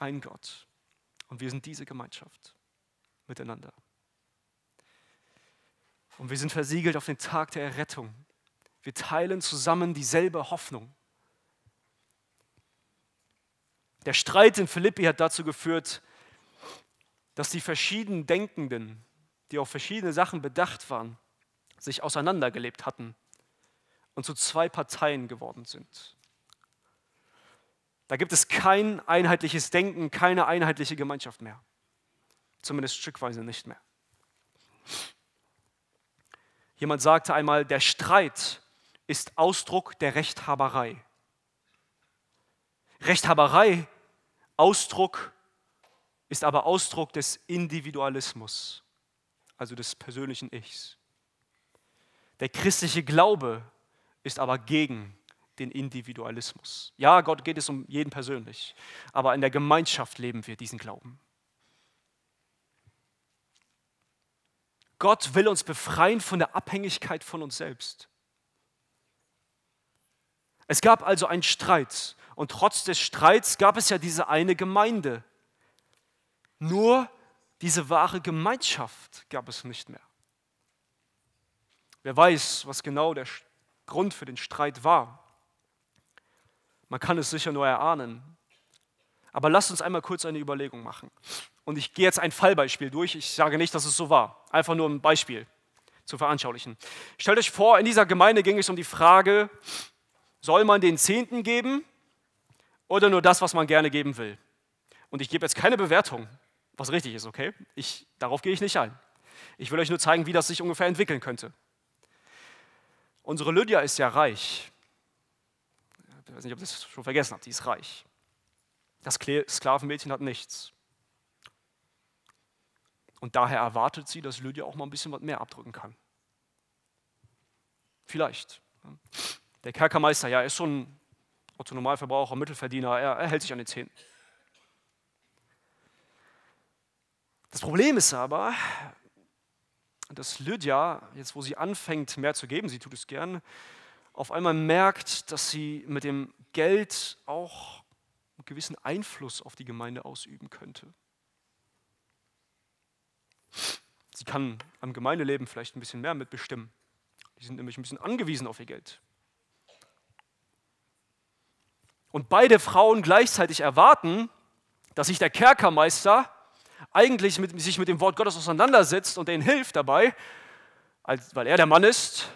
ein Gott und wir sind diese Gemeinschaft miteinander. Und wir sind versiegelt auf den Tag der Errettung. Wir teilen zusammen dieselbe Hoffnung. Der Streit in Philippi hat dazu geführt, dass die verschiedenen Denkenden, die auf verschiedene Sachen bedacht waren, sich auseinandergelebt hatten und zu zwei Parteien geworden sind. Da gibt es kein einheitliches Denken, keine einheitliche Gemeinschaft mehr. Zumindest stückweise nicht mehr. Jemand sagte einmal, der Streit ist Ausdruck der Rechthaberei. Rechthaberei Ausdruck ist aber Ausdruck des Individualismus, also des persönlichen Ichs. Der christliche Glaube ist aber gegen den Individualismus. Ja, Gott geht es um jeden persönlich, aber in der Gemeinschaft leben wir diesen Glauben. Gott will uns befreien von der Abhängigkeit von uns selbst. Es gab also einen Streit und trotz des Streits gab es ja diese eine Gemeinde. Nur diese wahre Gemeinschaft gab es nicht mehr. Wer weiß, was genau der Grund für den Streit war. Man kann es sicher nur erahnen. Aber lasst uns einmal kurz eine Überlegung machen. Und ich gehe jetzt ein Fallbeispiel durch. Ich sage nicht, dass es so war. Einfach nur ein Beispiel zu veranschaulichen. Stellt euch vor, in dieser Gemeinde ging es um die Frage, soll man den Zehnten geben oder nur das, was man gerne geben will. Und ich gebe jetzt keine Bewertung, was richtig ist, okay? Ich, darauf gehe ich nicht ein. Ich will euch nur zeigen, wie das sich ungefähr entwickeln könnte. Unsere Lydia ist ja reich. Ich weiß nicht, ob ihr das schon vergessen habt, die ist reich. Das Sklavenmädchen hat nichts. Und daher erwartet sie, dass Lydia auch mal ein bisschen was mehr abdrücken kann. Vielleicht. Der Kerkermeister, ja, ist so ein Otto Normalverbraucher, Mittelverdiener, er, er hält sich an den Zähnen. Das Problem ist aber, dass Lydia, jetzt wo sie anfängt, mehr zu geben, sie tut es gern, auf einmal merkt, dass sie mit dem Geld auch einen gewissen Einfluss auf die Gemeinde ausüben könnte. Sie kann am Gemeindeleben vielleicht ein bisschen mehr mitbestimmen. Die sind nämlich ein bisschen angewiesen auf ihr Geld und beide Frauen gleichzeitig erwarten, dass sich der Kerkermeister eigentlich mit, sich mit dem Wort Gottes auseinandersetzt und denen hilft dabei, als, weil er der Mann ist.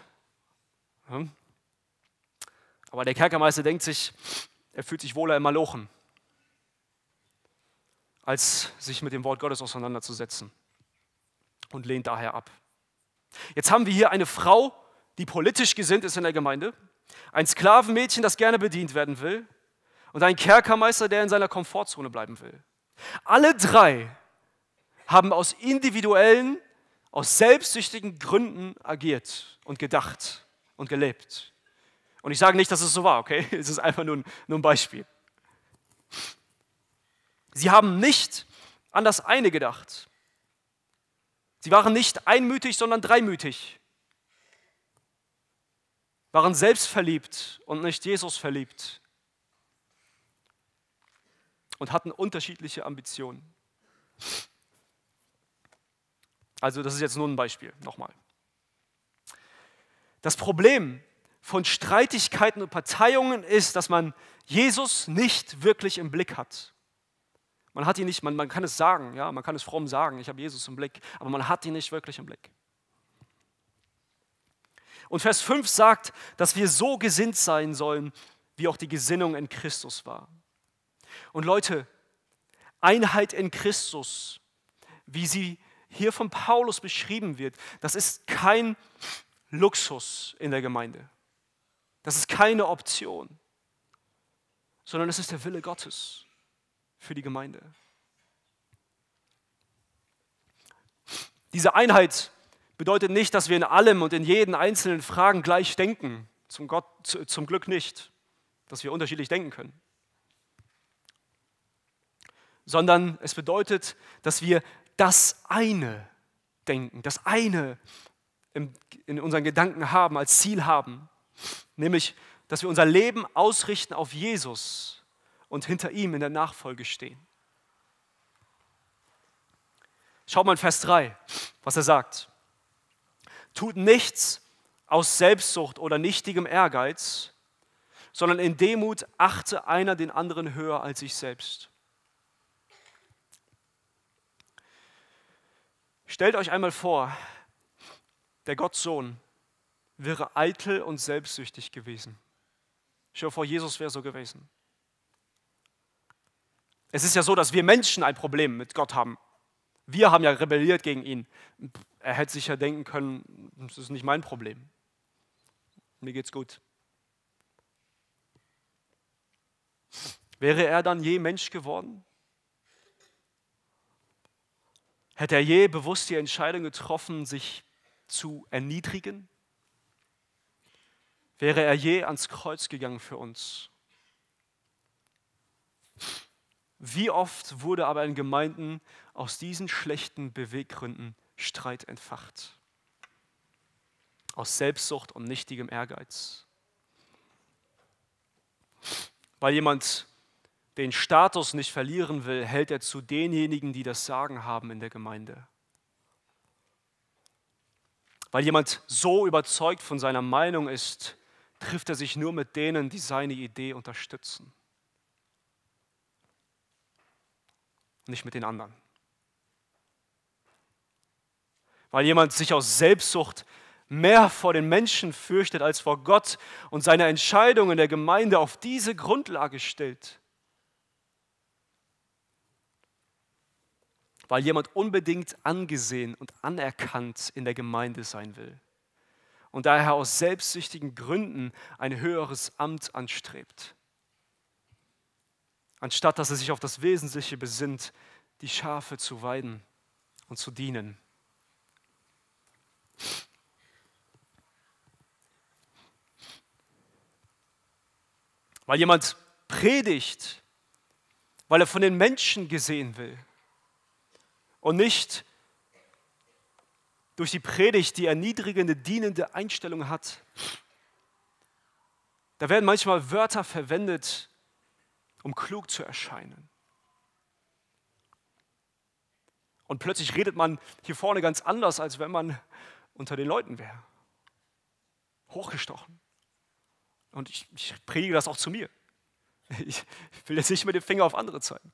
Aber der Kerkermeister denkt sich, er fühlt sich wohler im Malochen, als sich mit dem Wort Gottes auseinanderzusetzen und lehnt daher ab. Jetzt haben wir hier eine Frau, die politisch gesinnt ist in der Gemeinde, ein Sklavenmädchen, das gerne bedient werden will, und ein Kerkermeister, der in seiner Komfortzone bleiben will. Alle drei haben aus individuellen, aus selbstsüchtigen Gründen agiert und gedacht und gelebt. Und ich sage nicht, dass es so war, okay? Es ist einfach nur ein, nur ein Beispiel. Sie haben nicht an das eine gedacht. Sie waren nicht einmütig, sondern dreimütig. Waren selbstverliebt und nicht Jesus verliebt und hatten unterschiedliche Ambitionen. Also das ist jetzt nur ein Beispiel, nochmal. Das Problem von Streitigkeiten und Parteiungen ist, dass man Jesus nicht wirklich im Blick hat. Man hat ihn nicht, man, man kann es sagen, ja, man kann es fromm sagen, ich habe Jesus im Blick, aber man hat ihn nicht wirklich im Blick. Und Vers 5 sagt, dass wir so gesinnt sein sollen, wie auch die Gesinnung in Christus war. Und Leute, Einheit in Christus, wie sie hier von Paulus beschrieben wird, das ist kein Luxus in der Gemeinde. Das ist keine Option, sondern es ist der Wille Gottes für die Gemeinde. Diese Einheit bedeutet nicht, dass wir in allem und in jeden einzelnen Fragen gleich denken. Zum, Gott, zum Glück nicht, dass wir unterschiedlich denken können. Sondern es bedeutet, dass wir das eine denken, das eine in unseren Gedanken haben, als Ziel haben. Nämlich, dass wir unser Leben ausrichten auf Jesus und hinter ihm in der Nachfolge stehen. Schaut mal in Vers 3, was er sagt. Tut nichts aus Selbstsucht oder nichtigem Ehrgeiz, sondern in Demut achte einer den anderen höher als sich selbst. Stellt euch einmal vor, der Gottsohn wäre eitel und selbstsüchtig gewesen. Stell dir vor, Jesus wäre so gewesen. Es ist ja so, dass wir Menschen ein Problem mit Gott haben. Wir haben ja rebelliert gegen ihn. Er hätte sich ja denken können, das ist nicht mein Problem. Mir geht's gut. Wäre er dann je Mensch geworden? Hätte er je bewusst die Entscheidung getroffen, sich zu erniedrigen? Wäre er je ans Kreuz gegangen für uns? Wie oft wurde aber in Gemeinden aus diesen schlechten Beweggründen Streit entfacht? Aus Selbstsucht und nichtigem Ehrgeiz. Weil jemand den Status nicht verlieren will, hält er zu denjenigen, die das Sagen haben in der Gemeinde. Weil jemand so überzeugt von seiner Meinung ist, trifft er sich nur mit denen, die seine Idee unterstützen. Nicht mit den anderen. Weil jemand sich aus Selbstsucht mehr vor den Menschen fürchtet als vor Gott und seine Entscheidungen der Gemeinde auf diese Grundlage stellt. Weil jemand unbedingt angesehen und anerkannt in der Gemeinde sein will und daher aus selbstsüchtigen Gründen ein höheres Amt anstrebt, anstatt dass er sich auf das Wesentliche besinnt, die Schafe zu weiden und zu dienen. Weil jemand predigt, weil er von den Menschen gesehen will und nicht durch die Predigt die erniedrigende, dienende Einstellung hat. Da werden manchmal Wörter verwendet, um klug zu erscheinen. Und plötzlich redet man hier vorne ganz anders, als wenn man unter den Leuten wäre. Hochgestochen. Und ich, ich predige das auch zu mir. Ich will jetzt nicht mit dem Finger auf andere zeigen.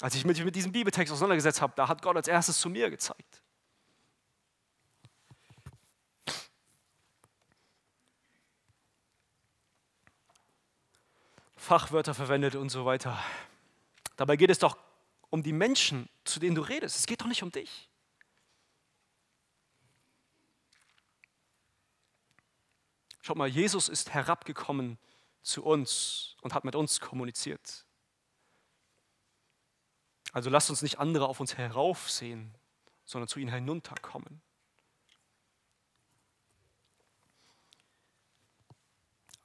Als ich mich mit diesem Bibeltext auseinandergesetzt habe, da hat Gott als erstes zu mir gezeigt. Fachwörter verwendet und so weiter. Dabei geht es doch um die Menschen, zu denen du redest. Es geht doch nicht um dich. Schaut mal, Jesus ist herabgekommen zu uns und hat mit uns kommuniziert. Also lasst uns nicht andere auf uns heraufsehen, sondern zu ihnen hinunterkommen.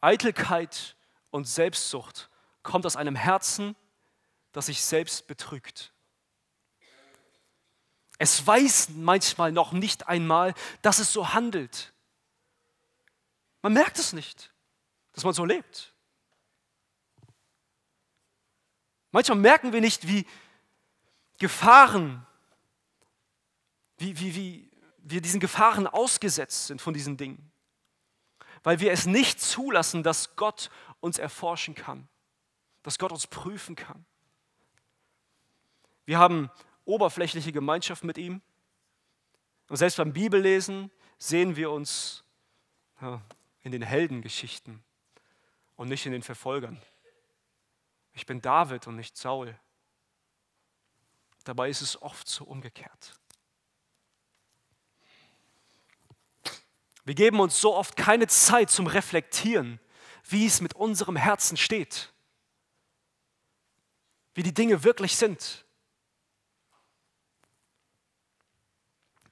Eitelkeit und Selbstsucht kommt aus einem Herzen, das sich selbst betrügt. Es weiß manchmal noch nicht einmal, dass es so handelt. Man merkt es nicht, dass man so lebt. Manchmal merken wir nicht, wie Gefahren, wie, wie, wie, wir diesen Gefahren ausgesetzt sind von diesen Dingen, weil wir es nicht zulassen, dass Gott uns erforschen kann, dass Gott uns prüfen kann. Wir haben oberflächliche Gemeinschaft mit ihm und selbst beim Bibellesen sehen wir uns in den Heldengeschichten und nicht in den Verfolgern. Ich bin David und nicht Saul. Dabei ist es oft so umgekehrt. Wir geben uns so oft keine Zeit zum Reflektieren, wie es mit unserem Herzen steht, wie die Dinge wirklich sind.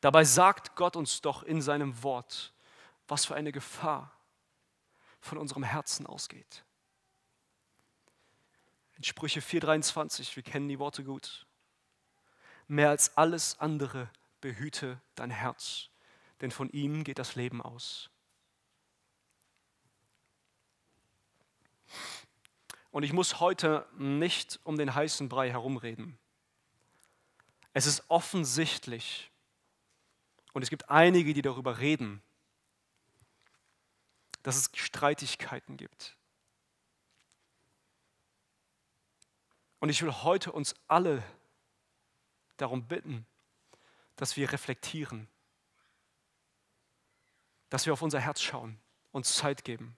Dabei sagt Gott uns doch in seinem Wort, was für eine Gefahr von unserem Herzen ausgeht. In Sprüche 4:23, wir kennen die Worte gut. Mehr als alles andere behüte dein Herz, denn von ihm geht das Leben aus. Und ich muss heute nicht um den heißen Brei herumreden. Es ist offensichtlich, und es gibt einige, die darüber reden, dass es Streitigkeiten gibt. Und ich will heute uns alle darum bitten, dass wir reflektieren, dass wir auf unser Herz schauen, uns Zeit geben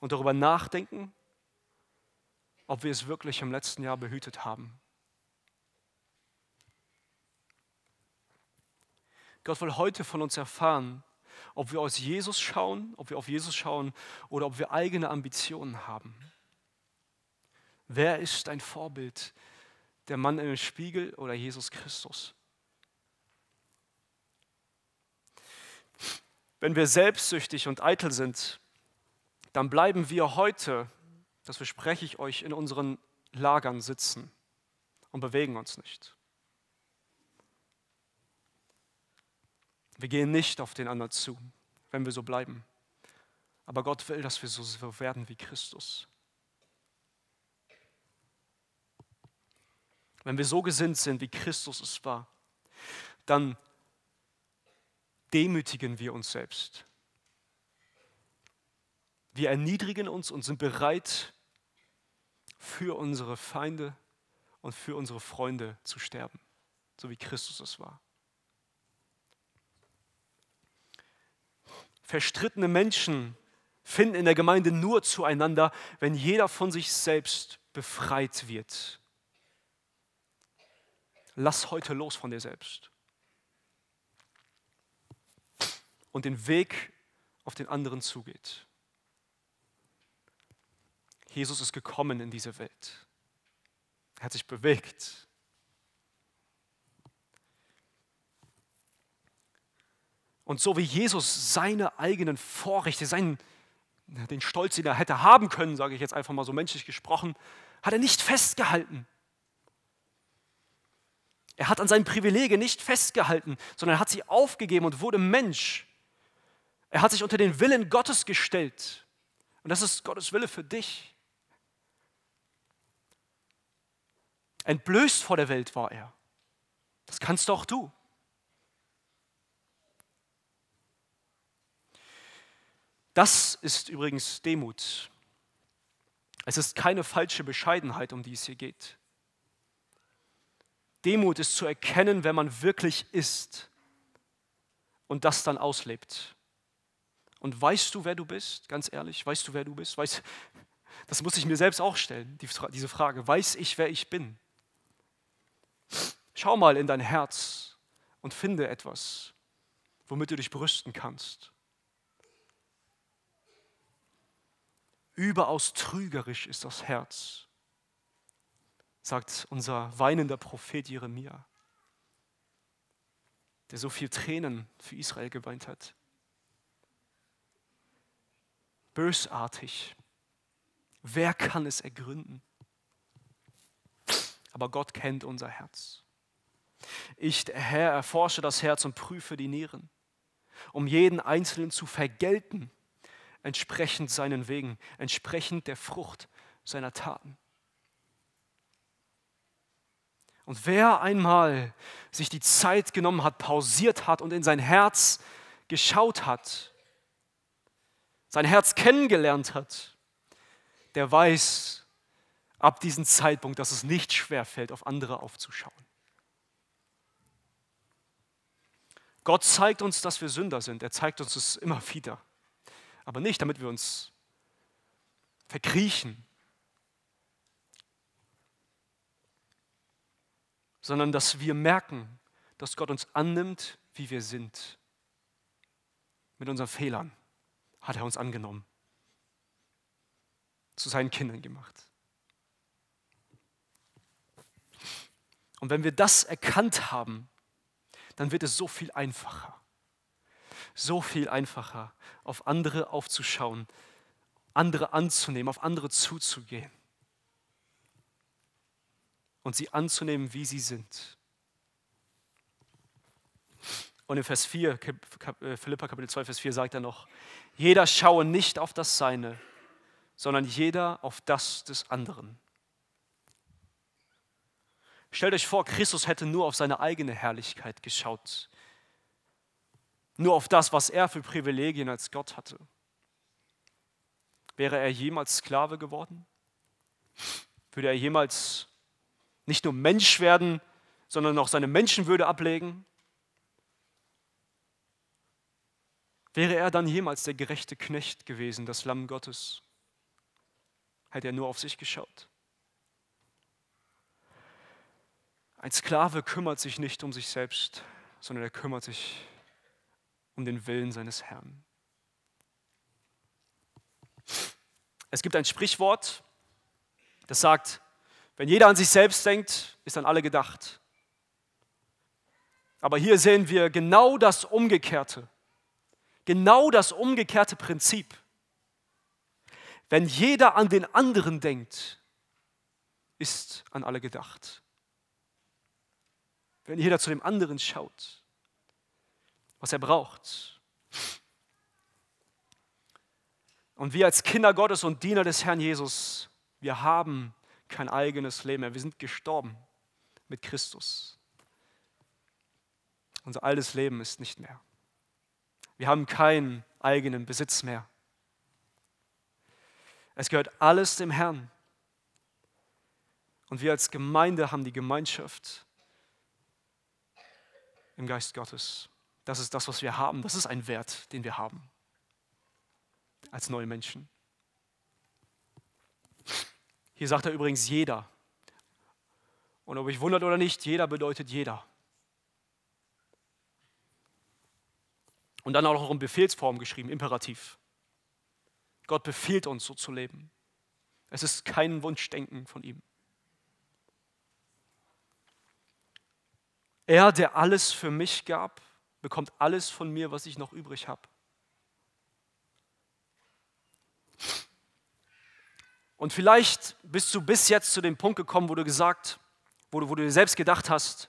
und darüber nachdenken, ob wir es wirklich im letzten Jahr behütet haben. Gott will heute von uns erfahren, ob wir aus Jesus schauen, ob wir auf Jesus schauen oder ob wir eigene Ambitionen haben. Wer ist dein Vorbild? Der Mann im Spiegel oder Jesus Christus? Wenn wir selbstsüchtig und eitel sind, dann bleiben wir heute, das verspreche ich euch, in unseren Lagern sitzen und bewegen uns nicht. Wir gehen nicht auf den anderen zu, wenn wir so bleiben. Aber Gott will, dass wir so werden wie Christus. wenn wir so gesinnt sind, wie Christus es war, dann demütigen wir uns selbst. Wir erniedrigen uns und sind bereit, für unsere Feinde und für unsere Freunde zu sterben, so wie Christus es war. Verstrittene Menschen finden in der Gemeinde nur zueinander, wenn jeder von sich selbst befreit wird Lass heute los von dir selbst. Und den Weg auf den anderen zugeht. Jesus ist gekommen in diese Welt. Er hat sich bewegt. Und so wie Jesus seine eigenen Vorrechte, seinen, den Stolz, den er hätte haben können, sage ich jetzt einfach mal so menschlich gesprochen, hat er nicht festgehalten. Er hat an seinen Privilegien nicht festgehalten, sondern er hat sie aufgegeben und wurde Mensch. Er hat sich unter den Willen Gottes gestellt. Und das ist Gottes Wille für dich. Entblößt vor der Welt war er. Das kannst auch du. Das ist übrigens Demut. Es ist keine falsche Bescheidenheit, um die es hier geht. Demut ist zu erkennen, wer man wirklich ist und das dann auslebt. Und weißt du, wer du bist? Ganz ehrlich, weißt du, wer du bist? Weiß, das muss ich mir selbst auch stellen, diese Frage. Weiß ich, wer ich bin? Schau mal in dein Herz und finde etwas, womit du dich brüsten kannst. Überaus trügerisch ist das Herz sagt unser weinender Prophet Jeremia, der so viel Tränen für Israel geweint hat. Bösartig. Wer kann es ergründen? Aber Gott kennt unser Herz. Ich, der Herr, erforsche das Herz und prüfe die Nieren, um jeden Einzelnen zu vergelten, entsprechend seinen Wegen, entsprechend der Frucht seiner Taten. Und wer einmal sich die Zeit genommen hat, pausiert hat und in sein Herz geschaut hat, sein Herz kennengelernt hat, der weiß ab diesem Zeitpunkt, dass es nicht schwer fällt, auf andere aufzuschauen. Gott zeigt uns, dass wir Sünder sind. Er zeigt uns es immer wieder. Aber nicht, damit wir uns verkriechen, sondern dass wir merken, dass Gott uns annimmt, wie wir sind. Mit unseren Fehlern hat er uns angenommen, zu seinen Kindern gemacht. Und wenn wir das erkannt haben, dann wird es so viel einfacher. So viel einfacher, auf andere aufzuschauen, andere anzunehmen, auf andere zuzugehen und sie anzunehmen, wie sie sind. Und in Vers 4, äh, Philippa Kapitel 2, Vers 4 sagt er noch, jeder schaue nicht auf das Seine, sondern jeder auf das des anderen. Stellt euch vor, Christus hätte nur auf seine eigene Herrlichkeit geschaut. Nur auf das, was er für Privilegien als Gott hatte. Wäre er jemals Sklave geworden? Würde er jemals nicht nur Mensch werden, sondern auch seine Menschenwürde ablegen? Wäre er dann jemals der gerechte Knecht gewesen, das Lamm Gottes? Hätte er nur auf sich geschaut? Ein Sklave kümmert sich nicht um sich selbst, sondern er kümmert sich um den Willen seines Herrn. Es gibt ein Sprichwort, das sagt, wenn jeder an sich selbst denkt, ist an alle gedacht. Aber hier sehen wir genau das Umgekehrte, genau das umgekehrte Prinzip. Wenn jeder an den anderen denkt, ist an alle gedacht wenn jeder zu dem anderen schaut, was er braucht. Und wir als Kinder Gottes und Diener des Herrn Jesus, wir haben kein eigenes Leben mehr. Wir sind gestorben mit Christus. Unser altes Leben ist nicht mehr. Wir haben keinen eigenen Besitz mehr. Es gehört alles dem Herrn. Und wir als Gemeinde haben die Gemeinschaft im Geist Gottes. Das ist das, was wir haben. Das ist ein Wert, den wir haben als neue Menschen. Hier sagt er übrigens jeder. Und ob ich wundert oder nicht, jeder bedeutet jeder. Und dann auch noch in Befehlsform geschrieben, imperativ. Gott befiehlt uns, so zu leben. Es ist kein Wunschdenken von ihm. Er, der alles für mich gab, bekommt alles von mir, was ich noch übrig habe. Und vielleicht bist du bis jetzt zu dem Punkt gekommen, wo du gesagt, wo du, wo du dir selbst gedacht hast,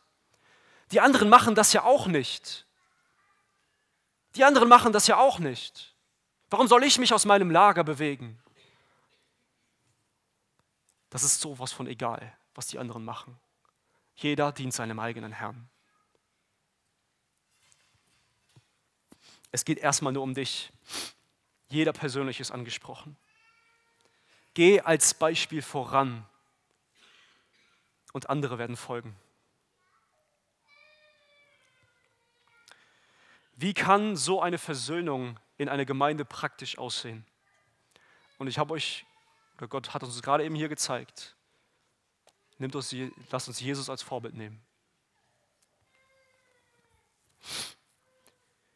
die anderen machen das ja auch nicht. Die anderen machen das ja auch nicht. Warum soll ich mich aus meinem Lager bewegen? Das ist sowas von egal, was die anderen machen. Jeder dient seinem eigenen Herrn. Es geht erstmal nur um dich. Jeder persönlich ist angesprochen. Geh als Beispiel voran und andere werden folgen. Wie kann so eine Versöhnung in einer Gemeinde praktisch aussehen? Und ich habe euch, oder Gott hat uns gerade eben hier gezeigt, Nimmt uns, lasst uns Jesus als Vorbild nehmen.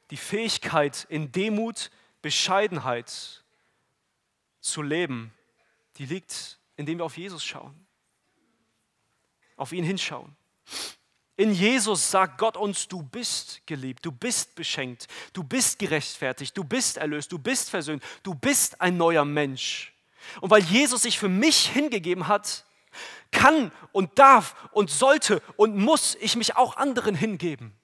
Die Fähigkeit in Demut, Bescheidenheit zu leben, die liegt, indem wir auf Jesus schauen, auf ihn hinschauen. In Jesus sagt Gott uns, du bist geliebt, du bist beschenkt, du bist gerechtfertigt, du bist erlöst, du bist versöhnt, du bist ein neuer Mensch. Und weil Jesus sich für mich hingegeben hat, kann und darf und sollte und muss ich mich auch anderen hingeben.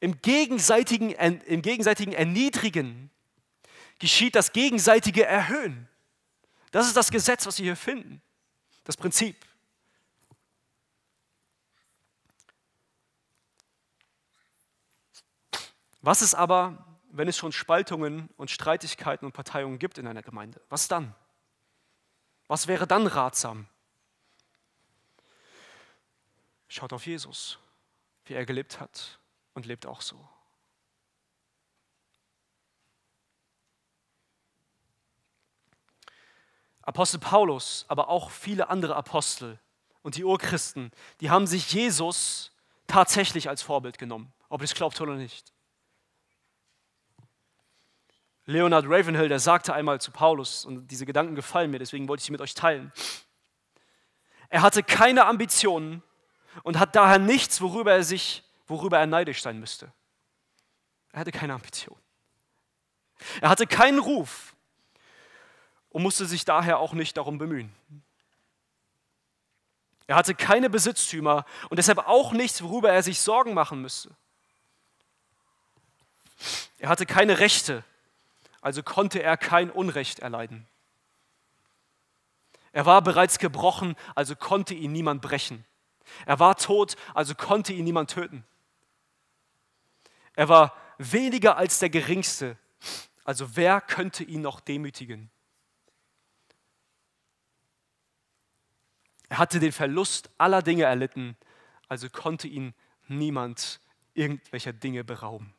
Im gegenseitigen, Im gegenseitigen Erniedrigen geschieht das gegenseitige Erhöhen. Das ist das Gesetz, was wir hier finden. das Prinzip. Was ist aber, wenn es schon Spaltungen und Streitigkeiten und Parteiungen gibt in einer Gemeinde? Was dann? Was wäre dann ratsam? Schaut auf Jesus, wie er gelebt hat und lebt auch so. Apostel Paulus, aber auch viele andere Apostel und die Urchristen, die haben sich Jesus tatsächlich als Vorbild genommen, ob ihr es glaubt oder nicht. Leonard Ravenhill, der sagte einmal zu Paulus, und diese Gedanken gefallen mir, deswegen wollte ich sie mit euch teilen. Er hatte keine Ambitionen und hat daher nichts, worüber er sich, worüber er neidisch sein müsste. Er hatte keine Ambition. Er hatte keinen Ruf und musste sich daher auch nicht darum bemühen. Er hatte keine Besitztümer und deshalb auch nichts, worüber er sich Sorgen machen müsste. Er hatte keine Rechte also konnte er kein Unrecht erleiden. Er war bereits gebrochen, also konnte ihn niemand brechen. Er war tot, also konnte ihn niemand töten. Er war weniger als der Geringste, also wer könnte ihn noch demütigen? Er hatte den Verlust aller Dinge erlitten, also konnte ihn niemand irgendwelcher Dinge berauben.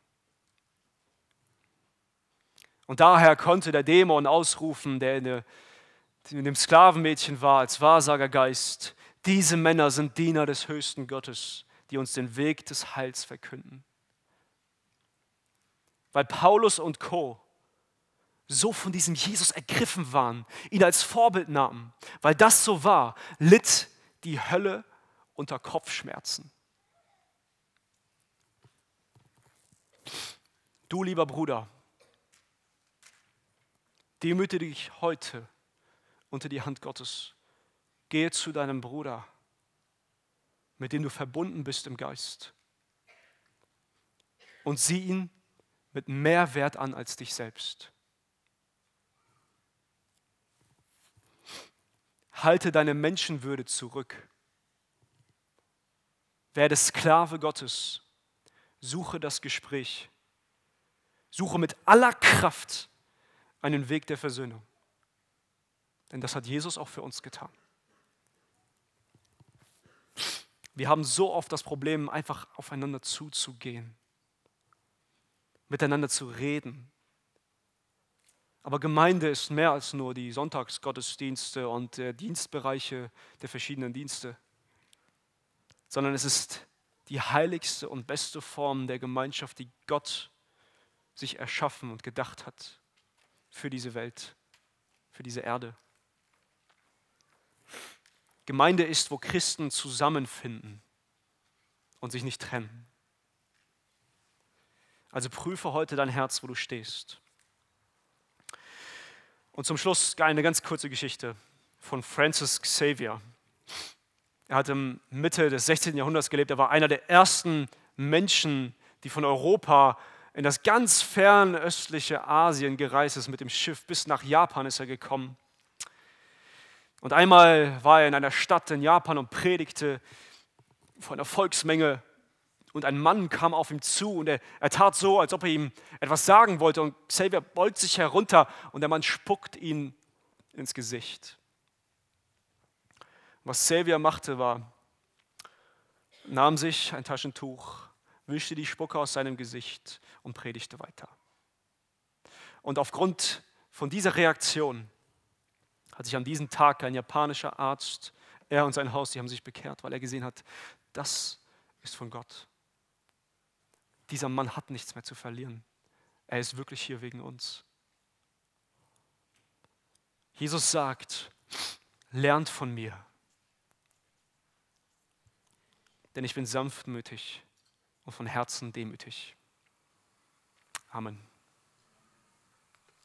Und daher konnte der Dämon ausrufen, der in, dem Sklavenmädchen war, als Wahrsagergeist, diese Männer sind Diener des höchsten Gottes, die uns den Weg des Heils verkünden. Weil Paulus und Co. so von diesem Jesus ergriffen waren, ihn als Vorbild nahmen, weil das so war, litt die Hölle unter Kopfschmerzen. Du lieber Bruder, Demüte dich heute unter die Hand Gottes. Gehe zu deinem Bruder, mit dem du verbunden bist im Geist. Und sieh ihn mit mehr Wert an als dich selbst. Halte deine Menschenwürde zurück. Werde Sklave Gottes. Suche das Gespräch. Suche mit aller Kraft einen Weg der Versöhnung. Denn das hat Jesus auch für uns getan. Wir haben so oft das Problem, einfach aufeinander zuzugehen, miteinander zu reden. Aber Gemeinde ist mehr als nur die Sonntagsgottesdienste und der Dienstbereiche der verschiedenen Dienste, sondern es ist die heiligste und beste Form der Gemeinschaft, die Gott sich erschaffen und gedacht hat für diese Welt, für diese Erde. Gemeinde ist, wo Christen zusammenfinden und sich nicht trennen. Also prüfe heute dein Herz, wo du stehst. Und zum Schluss eine ganz kurze Geschichte von Francis Xavier. Er hat im Mitte des 16. Jahrhunderts gelebt. Er war einer der ersten Menschen, die von Europa in das ganz fernöstliche Asien gereist ist mit dem Schiff. Bis nach Japan ist er gekommen. Und einmal war er in einer Stadt in Japan und predigte vor einer Volksmenge. Und ein Mann kam auf ihn zu und er, er tat so, als ob er ihm etwas sagen wollte. Und Xavier beugt sich herunter und der Mann spuckt ihn ins Gesicht. Was Xavier machte, war, nahm sich ein Taschentuch, wischte die Spucke aus seinem Gesicht und predigte weiter. Und aufgrund von dieser Reaktion hat sich an diesem Tag ein japanischer Arzt, er und sein Haus, die haben sich bekehrt, weil er gesehen hat, das ist von Gott. Dieser Mann hat nichts mehr zu verlieren. Er ist wirklich hier wegen uns. Jesus sagt, lernt von mir, denn ich bin sanftmütig und von Herzen demütig. Amen.